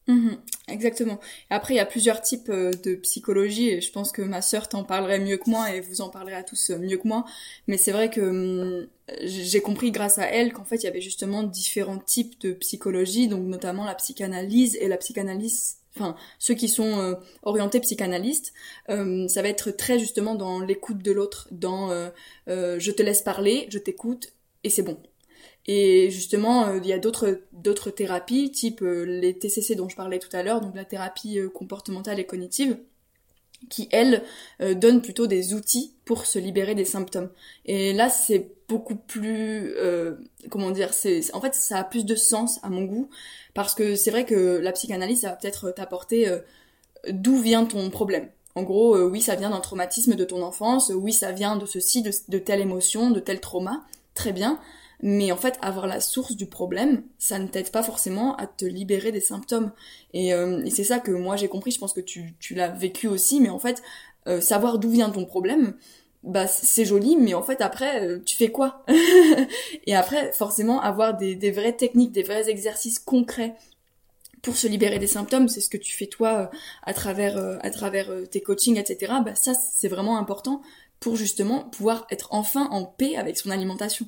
Mhm, exactement. Après, il y a plusieurs types euh, de psychologie et je pense que ma sœur t'en parlerait mieux que moi et vous en parlerez à tous euh, mieux que moi. Mais c'est vrai que hum, j'ai compris grâce à elle qu'en fait, il y avait justement différents types de psychologie, donc notamment la psychanalyse et la psychanalyse enfin ceux qui sont euh, orientés psychanalystes, ça va être très justement dans l'écoute de l'autre, dans je te laisse parler, je t'écoute et c'est bon. Et justement, euh, il y a d'autres thérapies, type euh, les TCC dont je parlais tout à l'heure, donc la thérapie euh, comportementale et cognitive, qui elles donnent plutôt des outils pour se libérer des symptômes. Et là, c'est beaucoup plus, comment dire, c'est en fait ça a plus de sens à mon goût parce que c'est vrai que la psychanalyse, ça va peut-être t'apporter d'où vient ton problème. En gros, oui, ça vient d'un traumatisme de ton enfance, oui, ça vient de ceci, de, de telle émotion, de tel trauma, très bien. Mais en fait, avoir la source du problème, ça ne t'aide pas forcément à te libérer des symptômes. Et, euh, c'est ça que moi j'ai compris, je pense que tu, l'as vécu aussi, mais en fait, euh, savoir d'où vient ton problème, bah c'est joli, mais en fait après, euh, tu fais quoi? <laughs> Et après, forcément, avoir des, des vraies techniques, des vrais exercices concrets pour se libérer des symptômes, c'est ce que tu fais toi à travers à travers tes coachings, etc. Bah ça c'est vraiment important pour justement pouvoir être enfin en paix avec son alimentation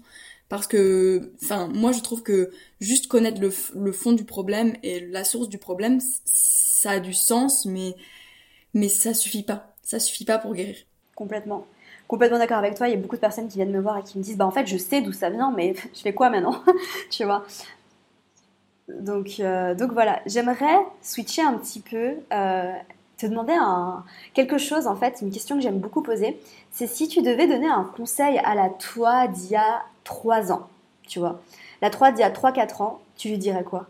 parce que enfin moi je trouve que juste connaître le, fond du problème et la source du problème ça a du sens mais mais ça suffit pas. Ça suffit pas pour guérir. Complètement. Complètement d'accord avec toi. Il y a beaucoup de personnes qui viennent me voir et qui me disent bah en fait je sais d'où ça vient mais <laughs> je fais quoi maintenant <laughs> tu vois. Donc euh, donc voilà. J'aimerais switcher un petit peu euh, te demander quelque chose en fait une question que j'aime beaucoup poser. C'est si tu devais donner un conseil à la toi d'il y a 3 ans, tu vois. La 3 d'il y a 3-4 ans, tu lui dirais quoi?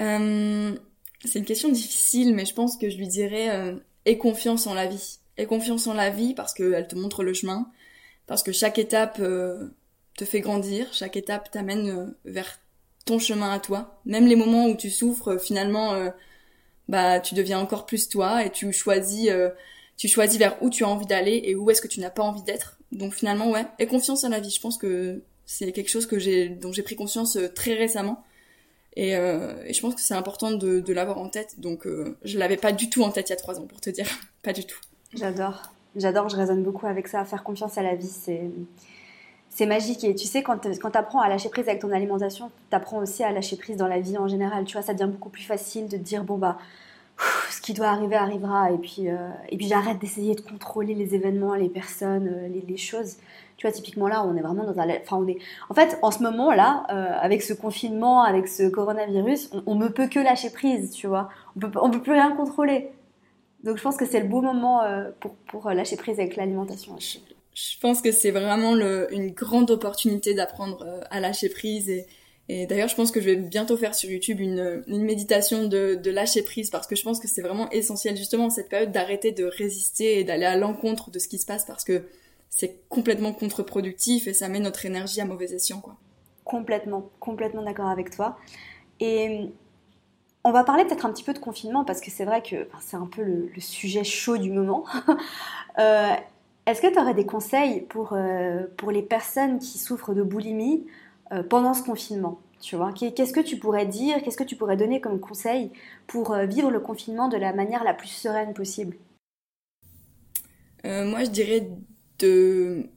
Euh, C'est une question difficile, mais je pense que je lui dirais euh, aie confiance en la vie. Aie confiance en la vie parce qu'elle te montre le chemin, parce que chaque étape euh, te fait grandir, chaque étape t'amène vers ton chemin à toi. Même les moments où tu souffres, finalement, bah tu deviens encore plus toi et tu choisis, tu choisis vers où tu as envie d'aller et où est-ce que tu n'as pas envie d'être donc finalement, ouais, et confiance en la vie. Je pense que c'est quelque chose que j'ai, dont j'ai pris conscience euh, très récemment. Et, euh, et je pense que c'est important de, l'avoir en tête. Donc euh, je l'avais pas du tout en tête il y a trois ans, pour te dire. <laughs> pas du tout. J'adore. J'adore, je résonne beaucoup avec ça. Faire confiance à la vie, c'est c'est magique. Et tu sais, quand tu apprends à lâcher prise avec ton alimentation, tu apprends aussi à lâcher prise dans la vie en général. Tu vois, ça devient beaucoup plus facile de te dire, bon, bah, ce qui doit arriver arrivera. Et puis, euh, puis j'arrête d'essayer de contrôler les événements, les personnes, euh, les, choses. Tu vois, typiquement là, on est vraiment dans un. Enfin, on est. En fait, en ce moment-là, euh, avec ce confinement, avec ce coronavirus, on, ne peut que lâcher prise, tu vois. On peut, on peut plus rien contrôler. Donc, je pense que c'est le beau moment pour, pour lâcher prise avec l'alimentation. Je pense que c'est vraiment une grande opportunité d'apprendre à lâcher prise et, et d'ailleurs, je pense que je vais bientôt faire sur YouTube une, méditation de, lâcher prise parce que je pense que c'est vraiment essentiel justement cette période d'arrêter de résister et d'aller à l'encontre de ce qui se passe parce que c'est complètement contre-productif et ça met notre énergie à mauvais escient. Quoi. Complètement, complètement d'accord avec toi. Et on va parler peut-être un petit peu de confinement parce que c'est vrai que c'est un peu le, sujet chaud du moment. <laughs> euh, Est-ce que tu aurais des conseils pour, euh, pour les personnes qui souffrent de boulimie pendant ce confinement tu vois Qu'est-ce que tu pourrais dire Qu'est-ce que tu pourrais donner comme conseil pour euh, vivre le confinement de la manière la plus sereine possible? Euh, Moi, je dirais de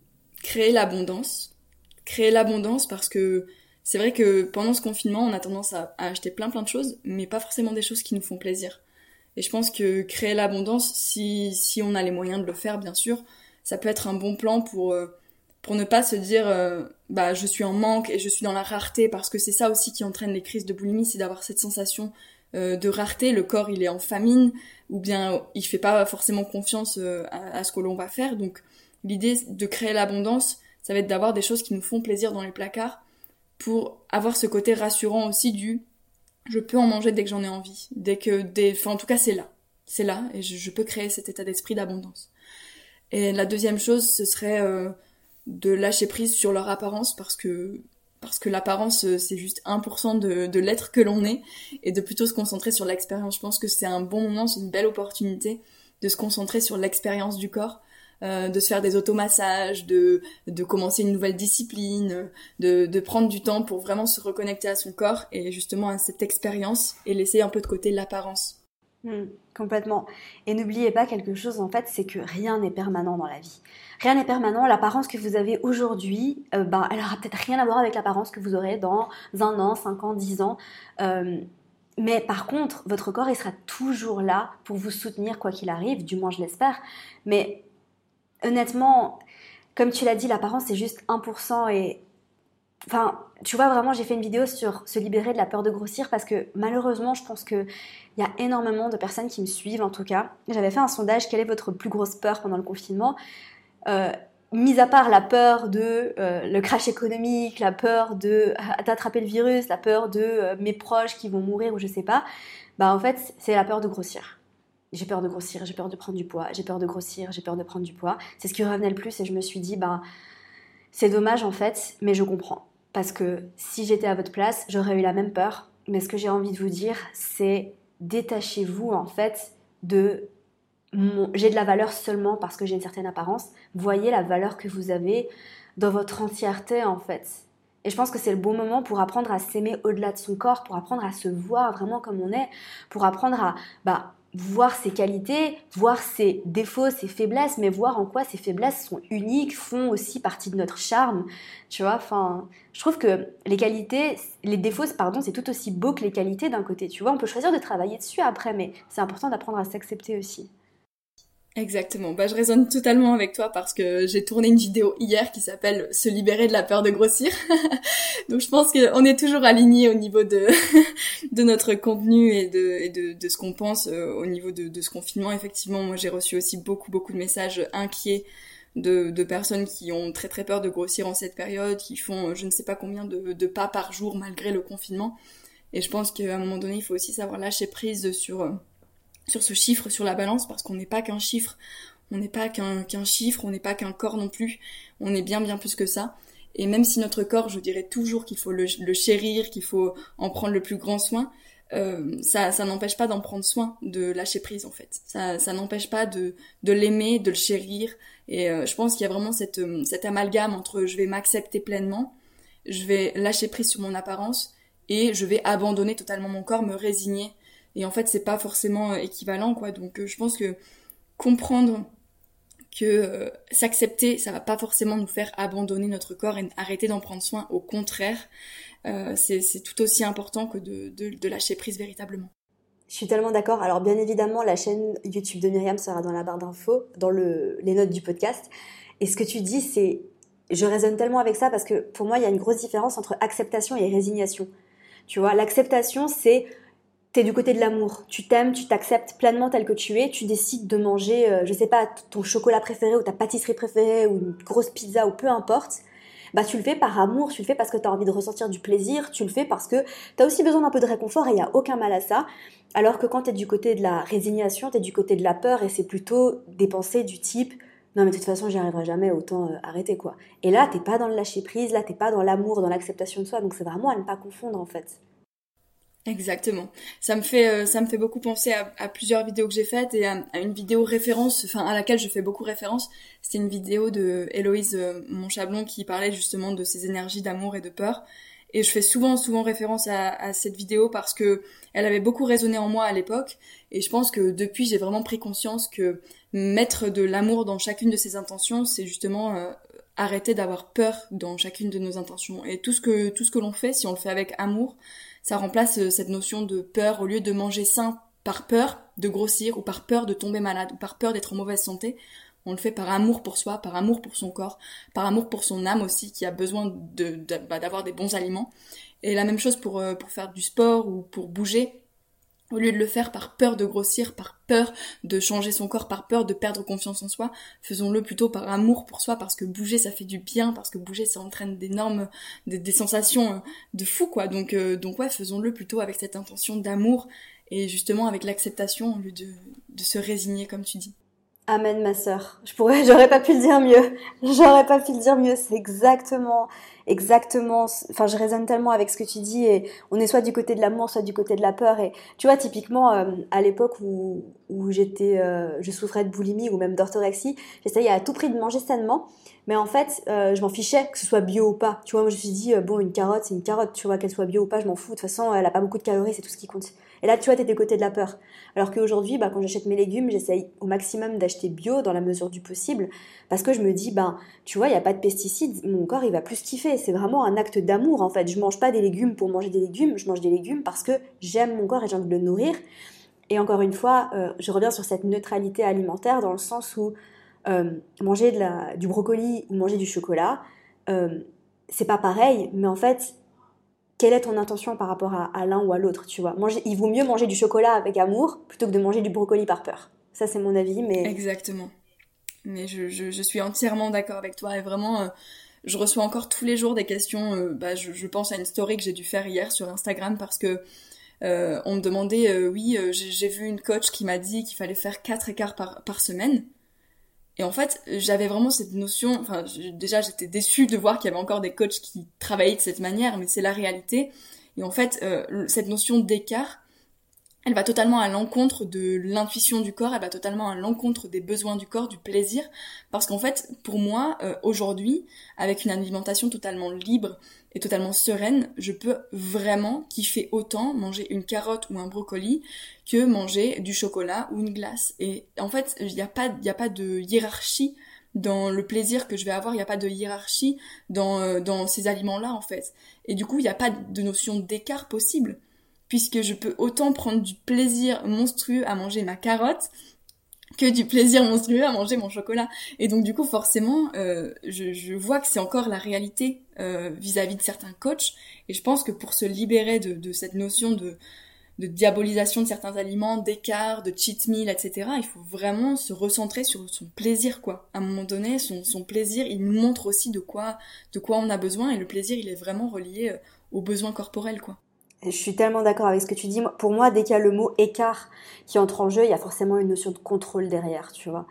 créer l'abondance. Créer l'abondance parce que c'est vrai que pendant ce confinement, on a tendance à, acheter plein plein de choses, mais pas forcément des choses qui nous font plaisir. Et je pense que créer l'abondance, si, si on a les moyens de le faire, bien sûr, ça peut être un bon plan pour pour ne pas se dire euh, bah je suis en manque et je suis dans la rareté parce que c'est ça aussi qui entraîne les crises de boulimie c'est d'avoir cette sensation euh, de rareté. Le corps il est en famine ou bien il fait pas forcément confiance euh, à, ce que l'on va faire. Donc l'idée de créer l'abondance ça va être d'avoir des choses qui nous font plaisir dans les placards pour avoir ce côté rassurant aussi du je peux en manger dès que j'en ai envie dès que des enfin en tout cas c'est là. C'est là et je, je, peux créer cet état d'esprit d'abondance. Et la deuxième chose ce serait de lâcher prise sur leur apparence parce que parce que l'apparence euh, c'est juste 1% de, de l'être que l'on est et de plutôt se concentrer sur l'expérience. Je pense que c'est un bon moment, c'est une belle opportunité de se concentrer sur l'expérience du corps, euh, de se faire des automassages, de, de commencer une nouvelle discipline, de, de prendre du temps pour vraiment se reconnecter à son corps et justement à cette expérience et laisser un peu de côté l'apparence. Hmm, complètement. Et n'oubliez pas quelque chose en fait, c'est que rien n'est permanent dans la vie. Rien n'est permanent. L'apparence que vous avez aujourd'hui, euh, ben, elle aura peut-être rien à voir avec l'apparence que vous aurez dans un an, cinq ans, dix ans. Euh, mais par contre, votre corps, il sera toujours là pour vous soutenir quoi qu'il arrive, du moins je l'espère. Mais honnêtement, comme tu l'as dit, l'apparence c'est juste 1% et Enfin, tu vois, vraiment, j'ai fait une vidéo sur se libérer de la peur de grossir parce que malheureusement, je pense qu'il y a énormément de personnes qui me suivent en tout cas. J'avais fait un sondage, quelle est votre plus grosse peur pendant le confinement? Euh, Mis à part la peur de euh, le crash économique, la peur de euh, d'attraper le virus, la peur de mes proches qui vont mourir ou je sais pas, bah en fait, c'est la peur de grossir. J'ai peur de grossir, j'ai peur de prendre du poids, j'ai peur de grossir, j'ai peur de prendre du poids. C'est ce qui revenait le plus et je me suis dit, bah c'est dommage en fait, mais je comprends parce que si j'étais à votre place, j'aurais eu la même peur. Mais ce que j'ai envie de vous dire, c'est détachez-vous en fait de j'ai de la valeur seulement parce que j'ai une certaine apparence. Voyez la valeur que vous avez dans votre entièreté en fait. Et je pense que c'est le bon moment pour apprendre à s'aimer au-delà de son corps, pour apprendre à se voir vraiment comme on est, pour apprendre à bah, voir ses qualités, voir ses défauts, ses faiblesses, mais voir en quoi ces faiblesses sont uniques, font aussi partie de notre charme. Tu vois, enfin, je trouve que les qualités, les défauts, pardon, c'est tout aussi beau que les qualités d'un côté. Tu vois, on peut choisir de travailler dessus après, mais c'est important d'apprendre à s'accepter aussi. Exactement. Bah, je résonne totalement avec toi parce que j'ai tourné une vidéo hier qui s'appelle Se libérer de la peur de grossir. <laughs> Donc, je pense qu'on est toujours aligné au niveau de, <laughs> de notre contenu et de, et de, de ce qu'on pense euh, au niveau de, de ce confinement. Effectivement, moi, j'ai reçu aussi beaucoup, beaucoup de messages inquiets de, de, personnes qui ont très, très peur de grossir en cette période, qui font je ne sais pas combien de, de pas par jour malgré le confinement. Et je pense qu'à un moment donné, il faut aussi savoir lâcher prise sur euh, sur ce chiffre sur la balance parce qu'on n'est pas qu'un chiffre, on n'est pas qu'un chiffre, on n'est pas qu'un corps non plus, on est bien bien plus que ça. Et même si notre corps, je dirais toujours qu'il faut le, chérir, qu'il faut en prendre le plus grand soin, euh, ça, ça n'empêche pas d'en prendre soin, de lâcher prise en fait. Ça, ça n'empêche pas de, de l'aimer, de le chérir. Et euh, je pense qu'il y a vraiment cette, euh, cet amalgame entre je vais m'accepter pleinement, je vais lâcher prise sur mon apparence et je vais abandonner totalement mon corps, me résigner et en fait c'est pas forcément euh, équivalent quoi donc euh, je pense que comprendre que euh, s'accepter ça va pas forcément nous faire abandonner notre corps et arrêter d'en prendre soin au contraire c'est tout aussi important que de, lâcher prise véritablement je suis tellement d'accord. Alors bien évidemment, la chaîne YouTube de Myriam sera dans la barre d'infos, dans le, les notes du podcast. Et ce que tu dis, c'est je raisonne tellement avec ça parce que pour moi, il y a une grosse différence entre acceptation et résignation. Tu vois, l'acceptation, c'est t'es du côté de l'amour. Tu t'aimes, tu t'acceptes pleinement tel que tu es. Tu décides de manger, euh, je sais pas, ton chocolat préféré ou ta pâtisserie préférée ou une grosse pizza ou peu importe. Bah, tu le fais par amour, tu le fais parce que tu as envie de ressentir du plaisir, tu le fais parce que tu as aussi besoin d'un peu de réconfort et il n'y a aucun mal à ça. Alors que quand tu es du côté de la résignation, tu es du côté de la peur et c'est plutôt des pensées du type non mais de toute façon j'y arriverai jamais, autant euh, arrêter quoi. Et là t'es pas dans le lâcher prise, là t'es pas dans l'amour, dans l'acceptation de soi, donc c'est vraiment à ne pas confondre en fait. Exactement. Ça me fait euh, ça me fait beaucoup penser à, plusieurs vidéos que j'ai faites et à, une vidéo référence, enfin à laquelle je fais beaucoup référence. C'était une vidéo de Héloïse euh, Monchablon qui parlait justement de ces énergies d'amour et de peur. Et je fais souvent souvent référence à, à, cette vidéo parce que elle avait beaucoup résonné en moi à l'époque. Et je pense que depuis j'ai vraiment pris conscience que mettre de l'amour dans chacune de ses intentions, c'est justement euh, arrêter d'avoir peur dans chacune de nos intentions. Et tout ce que tout ce que l'on fait, si on le fait avec amour, ça remplace euh, cette notion de peur au lieu de manger sain par peur de grossir ou par peur de tomber malade ou par peur d'être en mauvaise santé. On le fait par amour pour soi, par amour pour son corps, par amour pour son âme aussi qui a besoin bah, d'avoir des bons aliments. Et la même chose pour, euh, pour faire du sport ou pour bouger. Au lieu de le faire par peur de grossir, par peur de changer son corps, par peur de perdre confiance en soi, faisons-le plutôt par amour pour soi, parce que bouger ça fait du bien, parce que bouger ça entraîne d'énormes, des, des, sensations euh, de fou quoi. Donc euh, donc ouais, faisons-le plutôt avec cette intention d'amour et justement avec l'acceptation au lieu de, de se résigner comme tu dis. Amen ma sœur. Je pourrais, <laughs> j'aurais pas pu le dire mieux. J'aurais pas pu le dire mieux. C'est exactement, exactement. Enfin, je résonne tellement avec ce que tu dis on est soit du côté de l'amour, soit du côté de la peur. Et tu vois, typiquement, euh, à l'époque où, où j'étais, euh, je souffrais de boulimie ou même d'orthorexie, j'essayais à tout prix de manger sainement. Mais en fait, euh, je m'en fichais que ce soit bio ou pas. Tu vois, moi je me suis dit, bon, une carotte, c'est une carotte. Tu vois, qu'elle soit bio ou pas, je m'en fous. De toute façon, elle a pas beaucoup de calories, c'est tout ce qui compte. Et là, tu vois, t'es des côtés de la peur. Alors qu'aujourd'hui, bah, quand j'achète mes légumes, j'essaye au maximum d'acheter bio dans la mesure du possible. Parce que je me dis, ben, tu vois, il n'y a pas de pesticides, mon corps, il va plus kiffer. C'est vraiment un acte d'amour, en fait. Je mange pas des légumes pour manger des légumes, je mange des légumes parce que j'aime mon corps et j'ai envie de le nourrir. Et encore une fois, euh, je reviens sur cette neutralité alimentaire dans le sens où euh, manger du brocoli ou manger du chocolat, euh, c'est pas pareil, mais en fait, quelle est ton intention par rapport à, l'un ou à l'autre, tu vois. Manger, il vaut mieux manger du chocolat avec amour plutôt que de manger du brocoli par peur. Ça, c'est mon avis, mais... Exactement. Mais je, suis entièrement d'accord avec toi et vraiment, euh, je reçois encore tous les jours des questions. Euh, bah, je, pense à une story que j'ai dû faire hier sur Instagram parce que euh, on me demandait, oui, j'ai vu une coach qui m'a dit qu'il fallait faire quatre écarts par, par semaine. Et en fait, j'avais vraiment cette notion, enfin, déjà j'étais déçue de voir qu'il y avait encore des coachs qui travaillaient de cette manière, mais c'est la réalité. Et en fait, euh, cette notion d'écart, elle va totalement à l'encontre de l'intuition du corps, elle va totalement à l'encontre des besoins du corps, du plaisir, parce qu'en fait, pour moi, euh, aujourd'hui, avec une alimentation totalement libre et totalement sereine, je peux vraiment kiffer autant manger une carotte ou un brocoli que manger du chocolat ou une glace. Et en fait, il n'y a pas, a pas de hiérarchie dans le plaisir que je vais avoir, il n'y a pas de hiérarchie dans, euh, dans ces aliments-là, en fait. Et du coup, il n'y a pas de notion d'écart possible, puisque je peux autant prendre du plaisir monstrueux à manger ma carotte que du plaisir monstrueux à manger mon chocolat. Et donc du coup, forcément, euh, je, vois que c'est encore la réalité euh, vis-à-vis de certains coachs. Et je pense que pour se libérer de, cette notion de, diabolisation de certains aliments, d'écart, de cheat meal, etc., il faut vraiment se recentrer sur son plaisir, quoi. À un moment donné, son, son plaisir, il nous montre aussi de quoi, de quoi on a besoin, et le plaisir, il est vraiment relié euh, aux besoins corporels, quoi. Je suis tellement d'accord avec ce que tu dis. Pour moi, dès qu'il y a le mot écart qui entre en jeu, il y a forcément une notion de contrôle derrière, tu vois.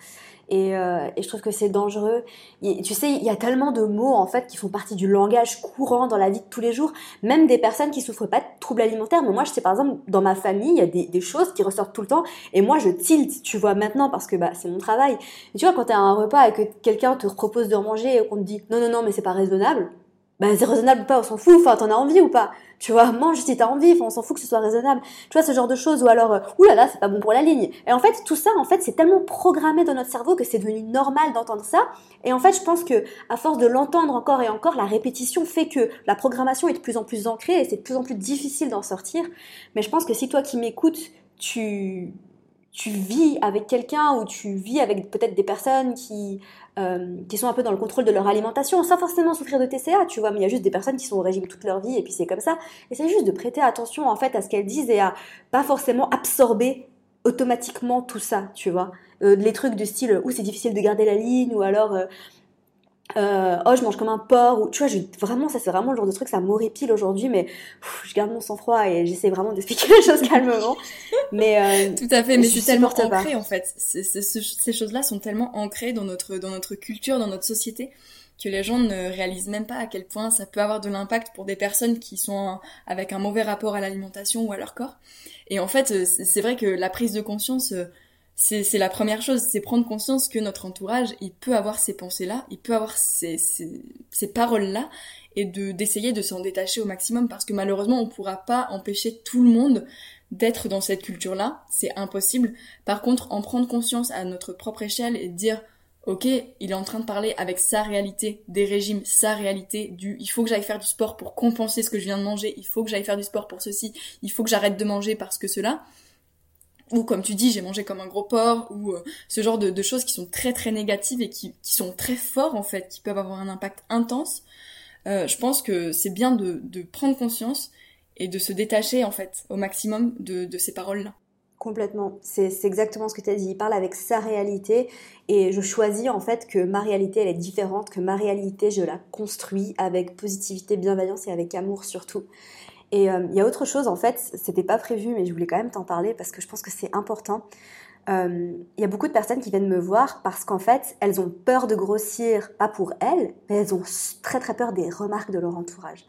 Et, euh, je trouve que c'est dangereux. tu sais, il y a tellement de mots en fait qui font partie du langage courant dans la vie de tous les jours. Même des personnes qui souffrent pas de troubles alimentaires. Mais moi, je sais par exemple, dans ma famille, il y a des, des choses qui ressortent tout le temps. Et moi, je tilte, tu vois, maintenant parce que bah, c'est mon travail. Et tu vois, quand tu as un repas et que quelqu'un te propose de manger et qu'on te dit non, non, non, mais c'est pas raisonnable bah c'est raisonnable ou pas, on s'en fout, enfin t'en as envie ou pas. Tu vois, <laughs> mange si t'as envie, enfin on s'en fout que ce soit raisonnable. Tu vois, ce genre de choses, ou alors, euh, oulala, c'est pas bon pour la ligne. Et en fait, tout ça, en fait, c'est tellement programmé dans notre cerveau que c'est devenu normal d'entendre ça. Et en fait, je pense que, à force de l'entendre encore et encore, la répétition fait que la programmation est de plus en plus ancrée et c'est de plus en plus difficile d'en sortir. Mais je pense que si toi qui m'écoutes, tu, tu vis avec quelqu'un ou tu vis avec peut-être des personnes qui, euh, qui sont un peu dans le contrôle de leur alimentation sans forcément souffrir de TCA, tu vois, mais il y a juste des personnes qui sont au régime toute leur vie et puis c'est comme ça. Et c'est juste de prêter attention en fait à ce qu'elles disent et à pas forcément absorber automatiquement tout ça, tu vois. Euh, les trucs du style où c'est difficile de garder la ligne ou alors euh, euh, oh je mange comme un porc ou tu vois je, vraiment ça c'est vraiment le genre de truc ça m'horripile aujourd'hui mais je garde mon sang-froid et j'essaie vraiment d'expliquer <laughs> les choses calmement. Mais euh, tout à fait mais c'est tellement ancré en fait. Ces choses-là sont tellement ancrées dans notre dans notre culture dans notre société que les gens ne réalisent même pas à quel point ça peut avoir de l'impact pour des personnes qui sont avec un mauvais rapport à l'alimentation ou à leur corps. Et en fait c'est vrai que la prise de conscience c'est la première chose, c'est prendre conscience que notre entourage, il peut avoir ces pensées-là, il peut avoir ces, ces, ces paroles-là, et de d'essayer de s'en détacher au maximum, parce que malheureusement, on pourra pas empêcher tout le monde d'être dans cette culture-là, c'est impossible. Par contre, en prendre conscience à notre propre échelle et dire, ok, il est en train de parler avec sa réalité, des régimes, sa réalité, du il faut que j'aille faire du sport pour compenser ce que je viens de manger, il faut que j'aille faire du sport pour ceci, il faut que j'arrête de manger parce que cela ou comme tu dis, j'ai mangé comme un gros porc, ou euh, ce genre de, choses qui sont très très négatives et qui, sont très forts en fait, qui peuvent avoir un impact intense, euh, je pense que c'est bien de, prendre conscience et de se détacher en fait au maximum de, ces paroles-là. Complètement, c'est exactement ce que tu as dit. Il parle avec sa réalité et je choisis en fait que ma réalité elle est différente, que ma réalité je la construis avec positivité, bienveillance et avec amour surtout. Et euh, il y a autre chose, en fait, c'était pas prévu, mais je voulais quand même t'en parler parce que je pense que c'est important. Euh, il y a beaucoup de personnes qui viennent me voir parce qu'en fait, elles ont peur de grossir, pas pour elles, mais elles ont très très peur des remarques de leur entourage.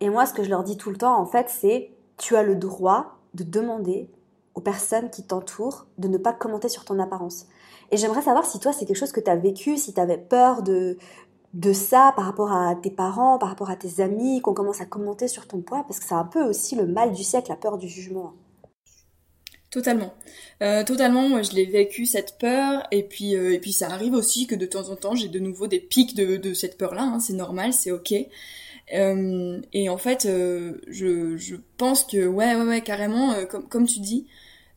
Et moi, ce que je leur dis tout le temps, en fait, c'est tu as le droit de demander aux personnes qui t'entourent de ne pas commenter sur ton apparence. Et j'aimerais savoir si toi, c'est quelque chose que tu as vécu, si tu avais peur de, de ça par rapport à tes parents, par rapport à tes amis, qu'on commence à commenter sur ton poids, parce que c'est un peu aussi le mal du siècle, la peur du jugement. Totalement. Euh, totalement, moi je l'ai vécu cette peur, et puis, euh, et puis ça arrive aussi que de temps en temps j'ai de nouveau des pics de, cette peur-là, hein. c'est normal, c'est ok. Euh, et en fait, je, je pense que, ouais, ouais, ouais, carrément, comme, comme tu dis,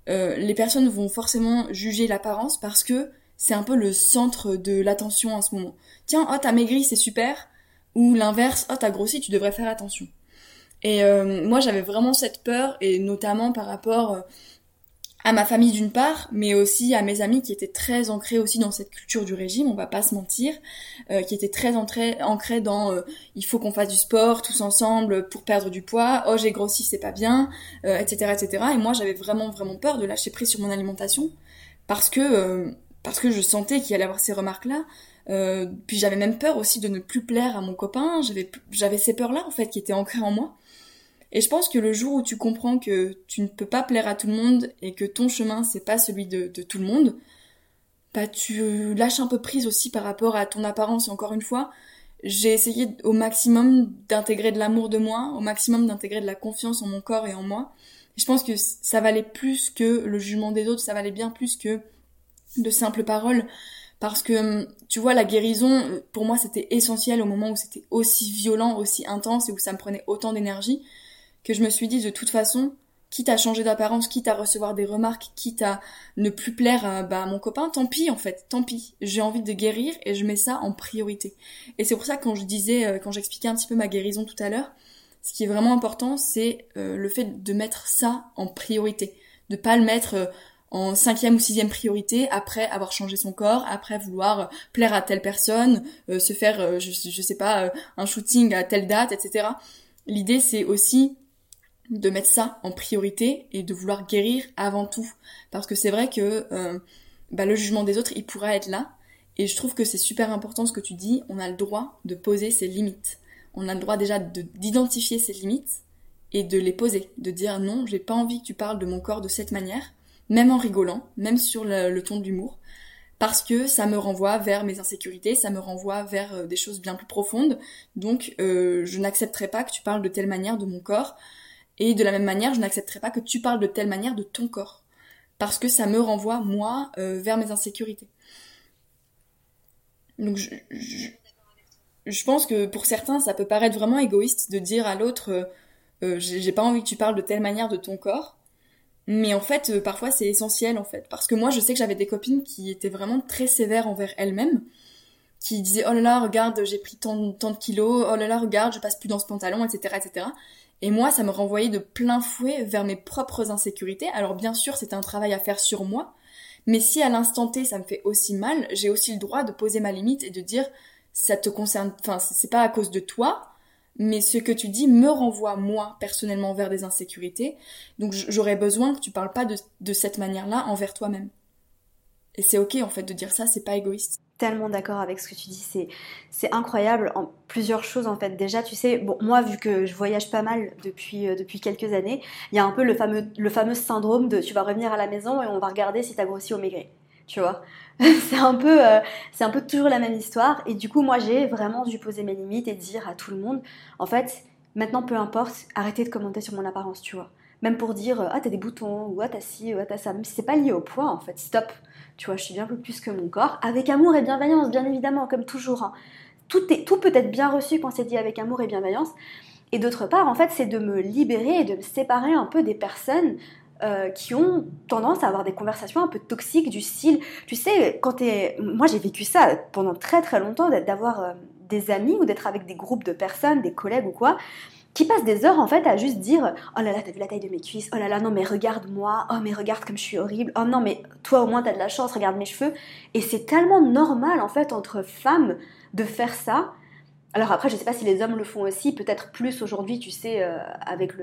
les personnes vont forcément juger l'apparence parce que c'est un peu le centre de l'attention en ce moment. Tiens, oh t'as maigri, c'est super. Ou l'inverse, oh t'as grossi, tu devrais faire attention. Et euh, moi j'avais vraiment cette peur, et notamment par rapport euh, à ma famille d'une part, mais aussi à mes amis qui étaient très ancrés aussi dans cette culture du régime, on va pas se mentir, euh, qui étaient très ancrés dans il faut qu'on fasse du sport tous ensemble pour perdre du poids, oh j'ai grossi c'est pas bien, etc etc. Et moi j'avais vraiment vraiment peur de lâcher prise sur mon alimentation parce que parce que je sentais qu'il allait avoir ces remarques-là. Euh, puis j'avais même peur aussi de ne plus plaire à mon copain. J'avais j'avais ces peurs-là en fait qui étaient ancrées en moi. Et je pense que le jour où tu comprends que tu ne peux pas plaire à tout le monde et que ton chemin c'est pas celui de, tout le monde, bah tu lâches un peu prise aussi par rapport à ton apparence. Encore une fois, j'ai essayé au maximum d'intégrer de l'amour de moi, au maximum d'intégrer de la confiance en mon corps et en moi. Et je pense que ça valait plus que le jugement des autres, ça valait bien plus que de simples paroles parce que hum, tu vois la guérison pour moi c'était essentiel au moment où c'était aussi violent, aussi intense et où ça me prenait autant d'énergie que je me suis dit de toute façon quitte à changer d'apparence, quitte à recevoir des remarques, quitte à ne plus plaire à, bah, mon copain, tant pis en fait, tant pis. J'ai envie de guérir et je mets ça en priorité. Et c'est pour ça que quand je disais, euh, quand j'expliquais un petit peu ma guérison tout à l'heure, ce qui est vraiment important, c'est euh, le fait de mettre ça en priorité, de pas le mettre euh, en cinquième ou sixième priorité après avoir changé son corps, après vouloir euh, plaire à telle personne, euh, se faire, euh, je, je, sais pas, un shooting à telle date, etc. L'idée c'est aussi de mettre ça en priorité et de vouloir guérir avant tout. Parce que c'est vrai que bah, le jugement des autres, il pourra être là. Et je trouve que c'est super important ce que tu dis, on a le droit de poser ses limites. On a le droit déjà d'identifier ses limites et de les poser, de dire non, j'ai pas envie que tu parles de mon corps de cette manière même en rigolant, même sur le, ton de l'humour, parce que ça me renvoie vers mes insécurités, ça me renvoie vers euh, des choses bien plus profondes. Donc, euh, je n'accepterai pas que tu parles de telle manière de mon corps, et de la même manière, je n'accepterai pas que tu parles de telle manière de ton corps, parce que ça me renvoie moi euh, vers mes insécurités. Donc, je, je, pense que pour certains, ça peut paraître vraiment égoïste de dire à l'autre, j'ai pas envie que tu parles de telle manière de ton corps Mais en fait, euh, parfois c'est essentiel en fait, parce que moi je sais que j'avais des copines qui étaient vraiment très sévères envers elles-mêmes, qui disaient oh là là regarde j'ai pris tant, tant de kilos, oh là là regarde je passe plus dans ce pantalon, etc etc. Et moi ça me renvoyait de plein fouet vers mes propres insécurités. Alors bien sûr c'est un travail à faire sur moi, mais si à l'instant T ça me fait aussi mal, j'ai aussi le droit de poser ma limite et de dire ça te concerne, enfin c'est pas à cause de toi, mais ce que tu dis me renvoie moi personnellement vers des insécurités. Donc j'aurais besoin que tu parles pas de, cette manière-là envers toi-même. Et c'est ok en fait de dire ça, c'est pas égoïste. Tellement d'accord avec ce que tu dis, c'est c'est incroyable en plusieurs choses en fait. Déjà, tu sais, bon moi vu que je voyage pas mal depuis euh, depuis quelques années, il y a un peu le fameux le fameux syndrome de tu vas revenir à la maison et on va regarder si t'as grossi ou maigri tu vois. <laughs> c'est un peu, euh, c'est un peu toujours la même histoire. Et du coup, moi, j'ai vraiment dû poser mes limites et dire à tout le monde, en fait, maintenant, peu importe, arrêtez de commenter sur mon apparence, tu vois. Même pour dire, ah, t'as des boutons, ou ah, t'as ci, ou ah, t'as ça. Même si c'est pas lié au poids, en fait, stop. Tu vois, je suis bien plus que mon corps. Avec amour et bienveillance, bien évidemment, comme toujours. Hein. Tout, est, tout peut être bien reçu quand c'est dit avec amour et bienveillance. Et d'autre part, en fait, c'est de me libérer et de me séparer un peu des personnes euh, qui ont tendance à avoir des conversations un peu toxiques du style, tu sais, quand t'es... Moi j'ai vécu ça pendant très très longtemps, d'avoir euh, des amis ou d'être avec des groupes de personnes, des collègues ou quoi, qui passent des heures en fait à juste dire oh là là t'as vu la taille de mes cuisses oh là là non mais regarde-moi oh mais regarde comme je suis horrible oh non mais toi au moins t'as de la chance regarde mes cheveux et c'est tellement normal en fait entre femmes de faire ça alors après, je ne sais pas si les hommes le font aussi, peut-être plus aujourd'hui, tu sais, euh, avec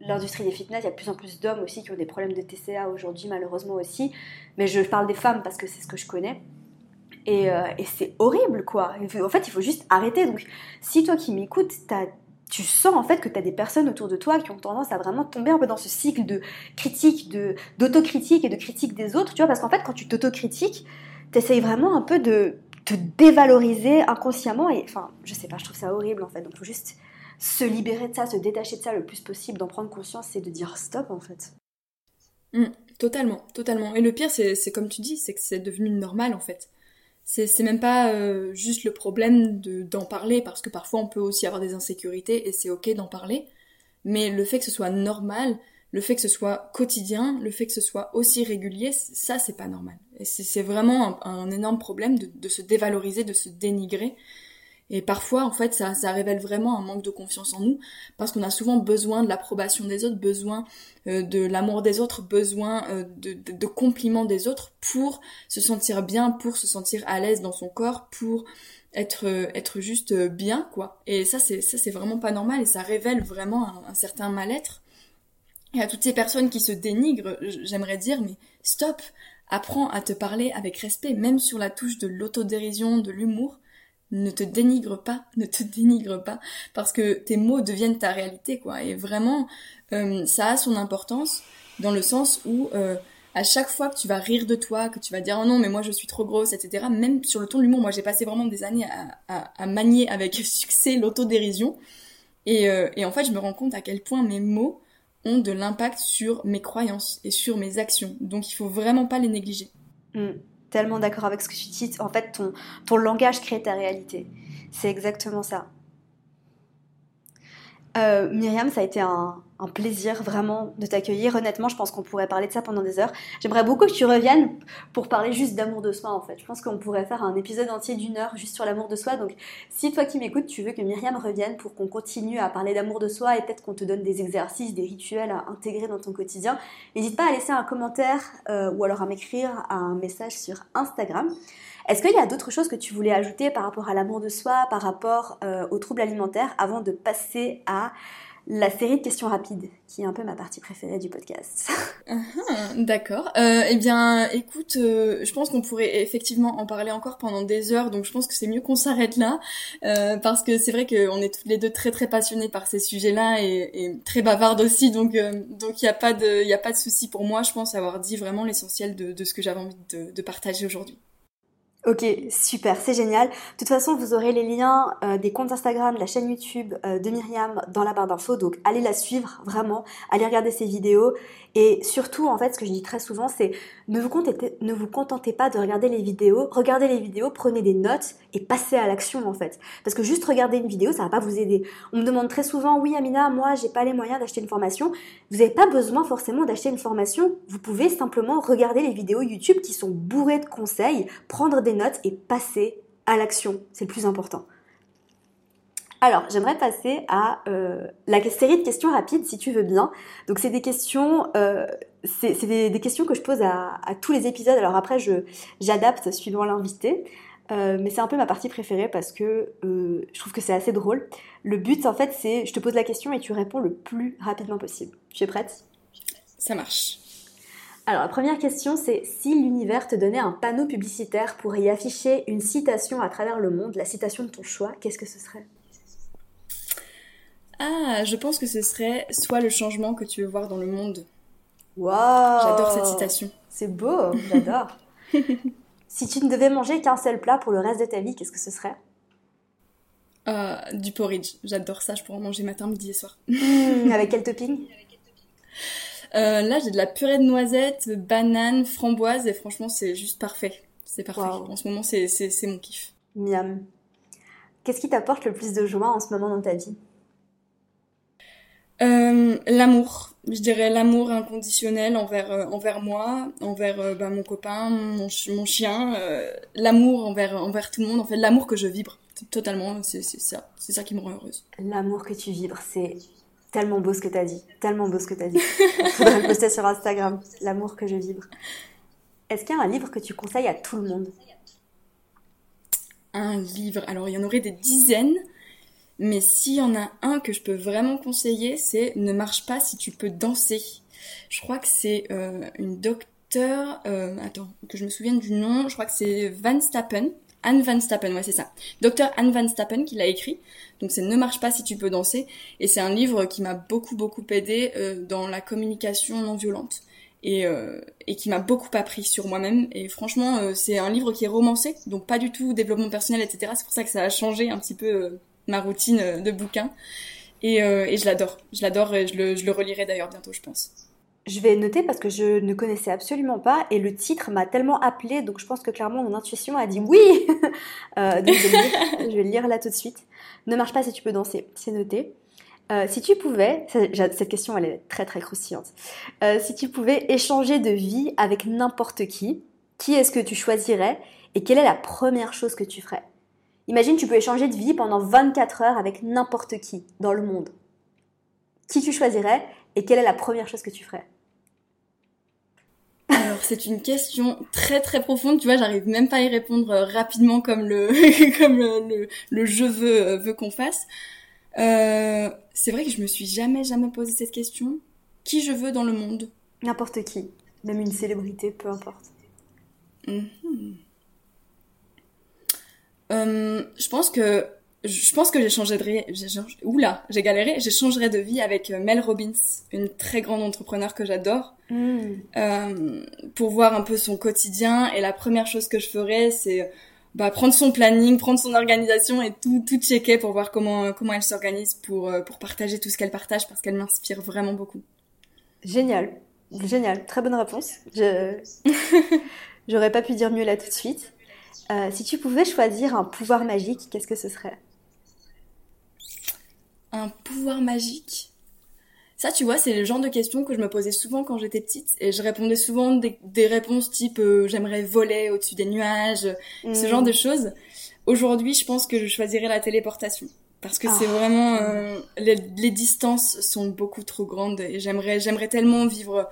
l'industrie des fitness, il y a de plus en plus d'hommes aussi qui ont des problèmes de TCA aujourd'hui, malheureusement aussi. Mais je parle des femmes parce que c'est ce que je connais. Et, euh, c'est horrible, quoi. En fait, il faut juste arrêter. Donc, si toi qui m'écoutes, tu sens en fait que tu as des personnes autour de toi qui ont tendance à vraiment tomber un peu dans ce cycle de critique, d'autocritique et de critique des autres, tu vois, parce qu'en fait, quand tu t'autocritiques, tu essayes vraiment un peu de te dévaloriser inconsciemment. Et enfin, je sais pas, je trouve ça horrible en fait. Donc, faut juste se libérer de ça, se détacher de ça le plus possible, d'en prendre conscience et de dire stop en fait. Mmh, totalement, totalement. Et le pire, c'est comme tu dis, c'est que c'est devenu normal en fait. C'est même pas euh, juste le problème d'en parler, parce que parfois on peut aussi avoir des insécurités et c'est ok d'en parler. Mais le fait que ce soit normal, le fait que ce soit quotidien, le fait que ce soit aussi régulier, ça c'est pas normal. C'est vraiment un, énorme problème de, se dévaloriser, de se dénigrer. Et parfois, en fait, ça, révèle vraiment un manque de confiance en nous, parce qu'on a souvent besoin de l'approbation des autres, besoin euh, de l'amour des autres, besoin euh, de, compliments des autres pour se sentir bien, pour se sentir à l'aise dans son corps, pour être euh, juste bien, quoi. Et ça, c'est ça, c'est vraiment pas normal, et ça révèle vraiment un certain mal-être. Et à toutes ces personnes qui se dénigrent, j'aimerais dire, mais stop, apprends à te parler avec respect, même sur la touche de l'autodérision, de l'humour. Ne te dénigre pas, <laughs> ne te dénigre pas, parce que tes mots deviennent ta réalité, quoi. Et vraiment, euh, ça a son importance dans le sens où euh, à chaque fois que tu vas rire de toi, que tu vas dire oh non mais moi je suis trop grosse, etc. Même sur le ton de l'humour, moi j'ai passé vraiment des années à, manier avec <laughs> succès l'autodérision. Et, euh, et en fait, je me rends compte à quel point mes mots ont de l'impact sur mes croyances et sur mes actions. Donc il faut vraiment pas les négliger. Hmm. tellement d'accord avec ce que tu dis. En fait, ton, ton langage crée ta réalité. C'est exactement ça. Euh, Myriam, ça a été un, plaisir vraiment de t'accueillir. Honnêtement, je pense qu'on pourrait parler de ça pendant des heures. J'aimerais beaucoup que tu reviennes pour parler juste d'amour de soi en fait. Je pense qu'on pourrait faire un épisode entier d'une heure juste sur l'amour de soi. Donc si toi qui m'écoutes, tu veux que Myriam revienne pour qu'on continue à parler d'amour de soi et peut-être qu'on te donne des exercices, des rituels à intégrer dans ton quotidien, n'hésite pas à laisser un commentaire euh, ou alors à m'écrire un message sur Instagram. Est-ce qu'il y a d'autres choses que tu voulais ajouter par rapport à l'amour de soi, par rapport euh, aux troubles alimentaires, avant de passer à la série de questions rapides, qui est un peu ma partie préférée du podcast? Ah, <laughs> d'accord. Euh, eh bien, écoute, euh, je pense qu'on pourrait effectivement en parler encore pendant des heures, donc je pense que c'est mieux qu'on s'arrête là, parce que c'est vrai qu'on est toutes les deux très très passionnées par ces sujets-là et, très bavardes aussi, donc donc il n'y a pas de il a pas de souci pour moi, je pense avoir dit vraiment l'essentiel de, ce que j'avais envie de partager aujourd'hui. Ok, super, c'est génial. De toute façon, vous aurez les liens euh, des comptes Instagram, la chaîne YouTube euh, de Myriam dans la barre d'infos. Donc, allez la suivre, vraiment. Allez regarder ses vidéos. Et surtout, en fait, ce que je dis très souvent, c'est ne vous, contentez, ne pas de regarder les vidéos. Regardez les vidéos, prenez des notes et passez à l'action, en fait. Parce que juste regarder une vidéo, ça va pas vous aider. On me demande très souvent, oui, Amina, moi, j'ai pas les moyens d'acheter une formation. Vous n'avez pas besoin forcément d'acheter une formation. Vous pouvez simplement regarder les vidéos YouTube qui sont bourrées de conseils, prendre des notes et passer à l'action. C'est le plus important. Alors, j'aimerais passer à euh, la série de questions rapides, si tu veux bien. Donc, c'est des questions, euh, c'est des, questions que je pose à, tous les épisodes. Alors après, j'adapte suivant l'invité, euh, mais c'est un peu ma partie préférée parce que je trouve que c'est assez drôle. Le but, en fait, c'est je te pose la question et tu réponds le plus rapidement possible. Tu es prête? Ça marche. Alors la première question c'est si l'univers te donnait un panneau publicitaire pour y afficher une citation à travers le monde, la citation de ton choix, qu'est-ce que ce serait? Ah, je pense que ce serait soit le changement que tu veux voir dans le monde. Waouh J'adore cette citation. C'est beau, j'adore. <laughs> si tu ne devais manger qu'un seul plat pour le reste de ta vie, qu'est-ce que ce serait? Euh, Du porridge, j'adore ça, je pourrais en manger matin, midi et soir. Mmh, avec quel topping? <laughs> euh, là, j'ai de la purée de noisettes, banane, framboise, et franchement, c'est juste parfait. C'est parfait. En ce moment, c'est mon kiff. Miam. Qu'est-ce qui t'apporte le plus de joie en ce moment dans ta vie? Euh, L'amour. Je dirais l'amour inconditionnel envers, euh, envers moi, envers bah, mon copain, mon, mon chien. l'amour envers, envers tout le monde. En fait, l'amour que je vibre totalement, c'est ça. C'est ça qui me rend heureuse. L'amour que tu vibres, c'est Tellement beau ce que tu as dit. Tellement beau ce que tu as dit. <laughs> Faudrait le poster sur Instagram. L'amour que je vibre. Est-ce qu'il y a un livre que tu conseilles à tout le monde? Un livre. Alors, il y en aurait des dizaines. Mais s'il y en a un que je peux vraiment conseiller, c'est Ne marche pas si tu peux danser. Je crois que c'est euh, une docteure. Euh, attends, que je me souvienne du nom. Je crois que c'est Van Stappen. Anne Van Stappen, ouais c'est ça. Docteur Anne Van Stappen qui l'a écrit. Donc c'est Ne marche pas si tu peux danser. Et c'est un livre qui m'a beaucoup beaucoup aidé euh, dans la communication non violente. Et, euh, et qui m'a beaucoup appris sur moi-même. Et franchement, euh, c'est un livre qui est romancé, donc pas du tout développement personnel, etc. C'est pour ça que ça a changé un petit peu ma routine de bouquin. Et, et je l'adore. Je l'adore et je le, je le relirai d'ailleurs bientôt, je pense. Je vais noter parce que je ne connaissais absolument pas et le titre m'a tellement appelé, donc je pense que clairement mon intuition a dit oui. <laughs> euh, je vais, le lire là tout de suite. Ne marche pas si tu peux danser, c'est noté. Euh, si tu pouvais, cette question elle est très très croustillante. Euh, si tu pouvais échanger de vie avec n'importe qui, qui est-ce que tu choisirais et quelle est la première chose que tu ferais? Imagine tu peux échanger de vie pendant 24 heures avec n'importe qui dans le monde. Qui tu choisirais et quelle est la première chose que tu ferais? Alors c'est une question très très profonde, tu vois, j'arrive même pas à y répondre euh, rapidement comme le <laughs> comme le, le, jeu veut euh, veut qu'on fasse. Euh, c'est vrai que je me suis jamais jamais posé cette question. Qui je veux dans le monde? N'importe qui, même une célébrité, peu importe. Mhm. je pense que je pense que j'échangerais oula j'ai galéré j'échangerais de vie avec euh, Mel Robbins une très grande entrepreneur que j'adore. Hmm. euh, pour voir un peu son quotidien et la première chose que je ferais c'est bah, prendre son planning prendre son organisation et tout tout checker pour voir comment comment elle s'organise pour euh, pour partager tout ce qu'elle partage parce qu'elle m'inspire vraiment beaucoup. Génial. Génial. Très bonne réponse. Je <laughs> j'aurais pas pu dire mieux là tout de suite. Si tu pouvais choisir un pouvoir magique, qu'est-ce que ce serait? Un pouvoir magique ça, tu vois, c'est le genre de questions que je me posais souvent quand j'étais petite et je répondais souvent des, réponses type euh, j'aimerais voler au-dessus des nuages, ce mm. genre de choses. Aujourd'hui, je pense que je choisirais la téléportation parce que c'est ah. vraiment euh, les, distances sont beaucoup trop grandes et j'aimerais j'aimerais tellement vivre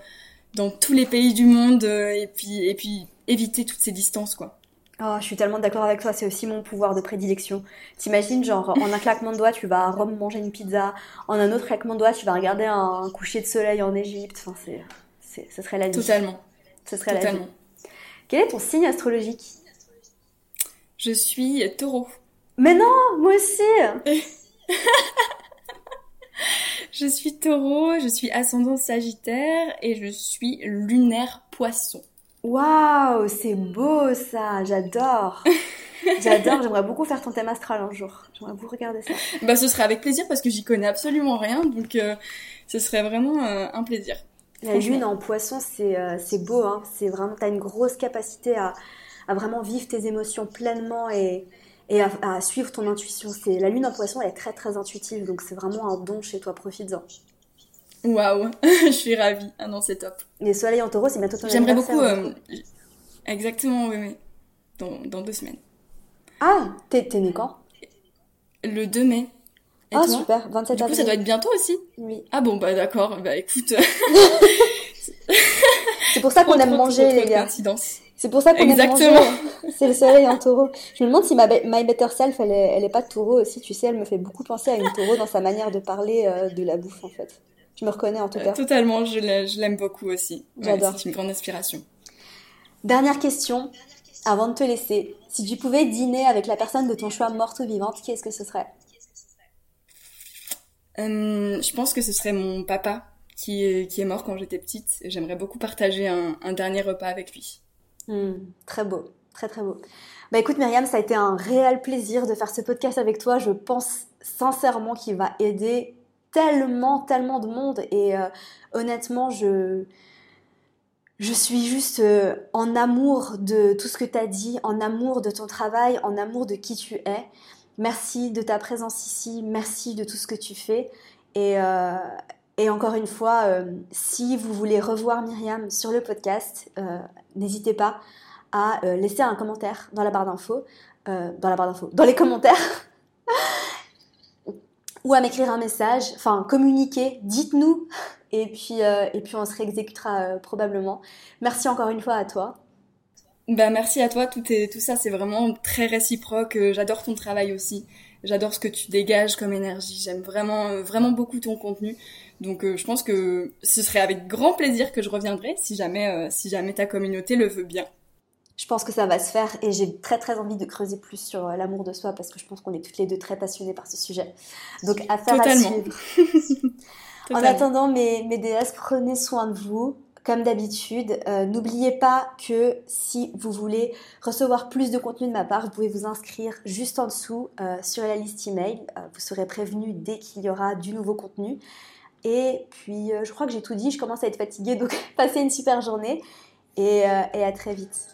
dans tous les pays du monde euh, et puis et puis éviter toutes ces distances quoi. Oh, je suis tellement d'accord avec toi, c'est aussi mon pouvoir de prédilection. T'imagines, genre, en un claquement de doigts, tu vas à Rome manger une pizza, en un autre claquement de doigts, tu vas regarder un coucher de soleil en Égypte. Enfin, c'est, c'est, ce serait la vie. Totalement. Ce serait la vie. Quel est ton signe astrologique? Je suis taureau. Mais non, moi aussi <laughs> Je suis taureau, je suis ascendant sagittaire et je suis lunaire poisson. Waouh, c'est beau ça, j'adore. <laughs> J'adore, j'aimerais beaucoup faire ton thème astral un jour. J'aimerais beaucoup regarder ça. Bah ce serait avec plaisir parce que j'y connais absolument rien, donc euh, ce serait vraiment euh, un plaisir. La lune en poisson, c'est euh, c'est beau, hein. c'est vraiment, t'as une grosse capacité à, à vraiment vivre tes émotions pleinement et, et à, à suivre ton intuition. C'est La lune en poisson, elle est très très intuitive, donc c'est vraiment un don chez toi, profites-en. Waouh, <laughs> je suis ravie. Ah non, c'est top. Et soleil en taureau, c'est bientôt ton J'aimerais beaucoup. exactement, oui, oui. Dans, dans deux semaines. Ah, t'es né quand? Le 2 mai. Et ah, super, 27 Du coup, ça doit être bientôt aussi? Oui. Ah bon, bah d'accord, bah écoute. <laughs> c'est pour ça qu'on aime manger, les gars. C'est pour ça qu'on aime manger. C'est le soleil en taureau. Je me demande si ma My Better Self, elle est, elle est pas taureau aussi. Tu sais, elle me fait beaucoup penser à une taureau dans sa manière de parler euh, de la bouffe, en fait. Tu me reconnais en tout cas. totalement, je l'aime beaucoup aussi. J'adore. c'est une grande inspiration. Dernière question, avant de te laisser. Si tu pouvais dîner avec la personne de ton choix morte ou vivante, qui est-ce que ce serait? Euh, Je pense que ce serait mon papa qui est, qui est mort quand j'étais petite. J'aimerais beaucoup partager un, dernier repas avec lui. Hmm, très beau, très très beau. Bah écoute Myriam, ça a été un réel plaisir de faire ce podcast avec toi. Je pense sincèrement qu'il va aider tellement, tellement de monde. Et euh, honnêtement, je, je suis juste euh, en amour de tout ce que tu as dit, en amour de ton travail, en amour de qui tu es. Merci de ta présence ici, merci de tout ce que tu fais. Et, euh, et encore une fois, si vous voulez revoir Myriam sur le podcast, n'hésitez pas à laisser un commentaire dans la barre d'infos, dans la barre d'infos, dans les commentaires. <laughs> ou à m'écrire un message, enfin communiquer, dites-nous, et puis, euh, et puis on se réexécutera euh, probablement. Merci encore une fois à toi. Bah merci à toi, tout, est, tout ça c'est vraiment très réciproque, euh, j'adore ton travail aussi, j'adore ce que tu dégages comme énergie, j'aime vraiment, vraiment beaucoup ton contenu, donc je pense que ce serait avec grand plaisir que je reviendrai si jamais, si jamais ta communauté le veut bien je pense que ça va se faire et j'ai très très envie de creuser plus sur euh, l'amour de soi parce que je pense qu'on est toutes les deux très passionnées par ce sujet. Donc affaire à suivre. <laughs> en attendant mes, mes déesses, prenez soin de vous. Comme d'habitude, euh, n'oubliez pas que si vous voulez recevoir plus de contenu de ma part, vous pouvez vous inscrire juste en dessous euh, sur la liste email. vous serez prévenu dès qu'il y aura du nouveau contenu. Et puis, je crois que j'ai tout dit. Je commence à être fatiguée, donc <laughs> passez une super journée et, et à très vite.